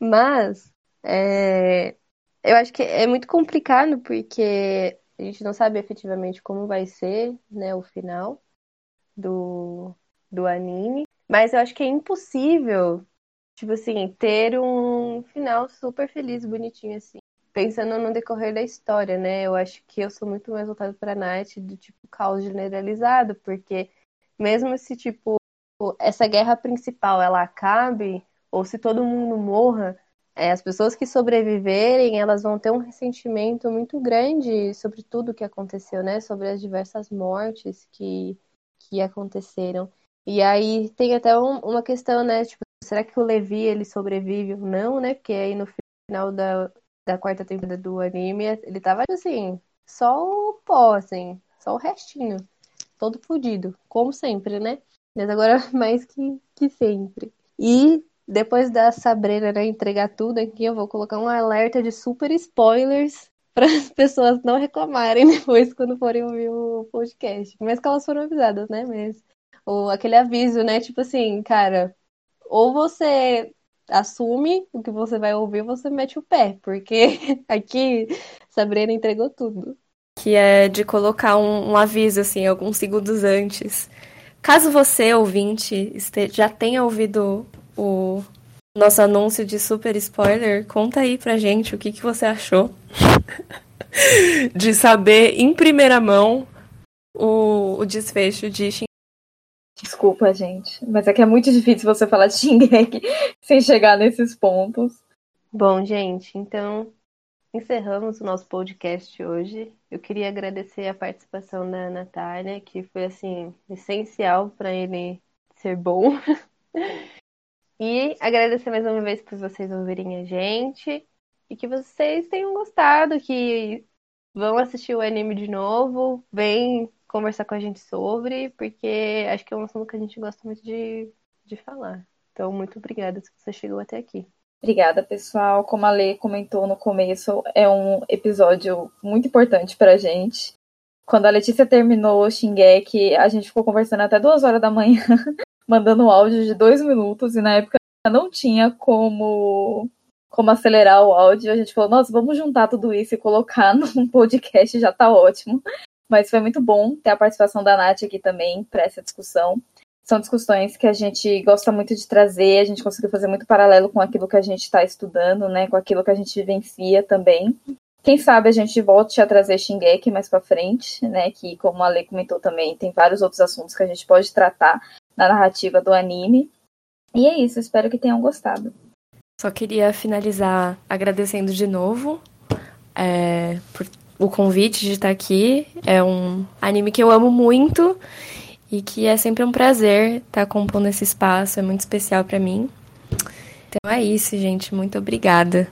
Mas é, eu acho que é muito complicado porque a gente não sabe efetivamente como vai ser né, o final do, do anime. Mas eu acho que é impossível, tipo assim, ter um final super feliz, bonitinho, assim. Pensando no decorrer da história, né? Eu acho que eu sou muito mais voltada pra Night do tipo caos generalizado, porque mesmo se, tipo, essa guerra principal ela acabe, ou se todo mundo morra, é, as pessoas que sobreviverem, elas vão ter um ressentimento muito grande sobre tudo que aconteceu, né? Sobre as diversas mortes que, que aconteceram. E aí tem até um, uma questão, né? Tipo, será que o Levi ele sobrevive ou não, né? Porque aí no final da, da quarta temporada do anime, ele tava assim, só o pó, assim, só o restinho. Todo fodido, como sempre, né? Mas agora mais que, que sempre. E depois da Sabrina né, entregar tudo aqui, eu vou colocar um alerta de super spoilers para as pessoas não reclamarem depois quando forem ouvir o podcast. Mas que elas foram avisadas, né? Mas ou aquele aviso, né? Tipo assim, cara, ou você assume o que você vai ouvir, ou você mete o pé, porque aqui Sabrina entregou tudo. Que é de colocar um, um aviso, assim, alguns segundos antes. Caso você, ouvinte, já tenha ouvido o nosso anúncio de super spoiler, conta aí pra gente o que, que você achou de saber em primeira mão o, o desfecho de Desculpa, gente, mas é que é muito difícil você falar de Shingeki sem chegar nesses pontos. Bom, gente, então encerramos o nosso podcast hoje. Eu queria agradecer a participação da Natália, que foi assim essencial para ele ser bom. e agradecer mais uma vez por vocês ouvirem a gente e que vocês tenham gostado, que vão assistir o anime de novo, vem conversar com a gente sobre, porque acho que é um assunto que a gente gosta muito de, de falar. Então, muito obrigada se você chegou até aqui. Obrigada, pessoal. Como a Lê comentou no começo, é um episódio muito importante pra gente. Quando a Letícia terminou o Shingeki, a gente ficou conversando até duas horas da manhã, mandando um áudio de dois minutos, e na época não tinha como, como acelerar o áudio. A gente falou, nossa, vamos juntar tudo isso e colocar num podcast, já tá ótimo. Mas foi muito bom ter a participação da Nath aqui também para essa discussão. São discussões que a gente gosta muito de trazer, a gente conseguiu fazer muito paralelo com aquilo que a gente está estudando, né, com aquilo que a gente vivencia também. Quem sabe a gente volte a trazer Shingeki mais para frente, né? Que, como a Lei comentou também, tem vários outros assuntos que a gente pode tratar na narrativa do anime. E é isso, espero que tenham gostado. Só queria finalizar agradecendo de novo é, por o convite de estar aqui. É um anime que eu amo muito e que é sempre um prazer estar compondo esse espaço, é muito especial para mim. Então é isso, gente. Muito obrigada.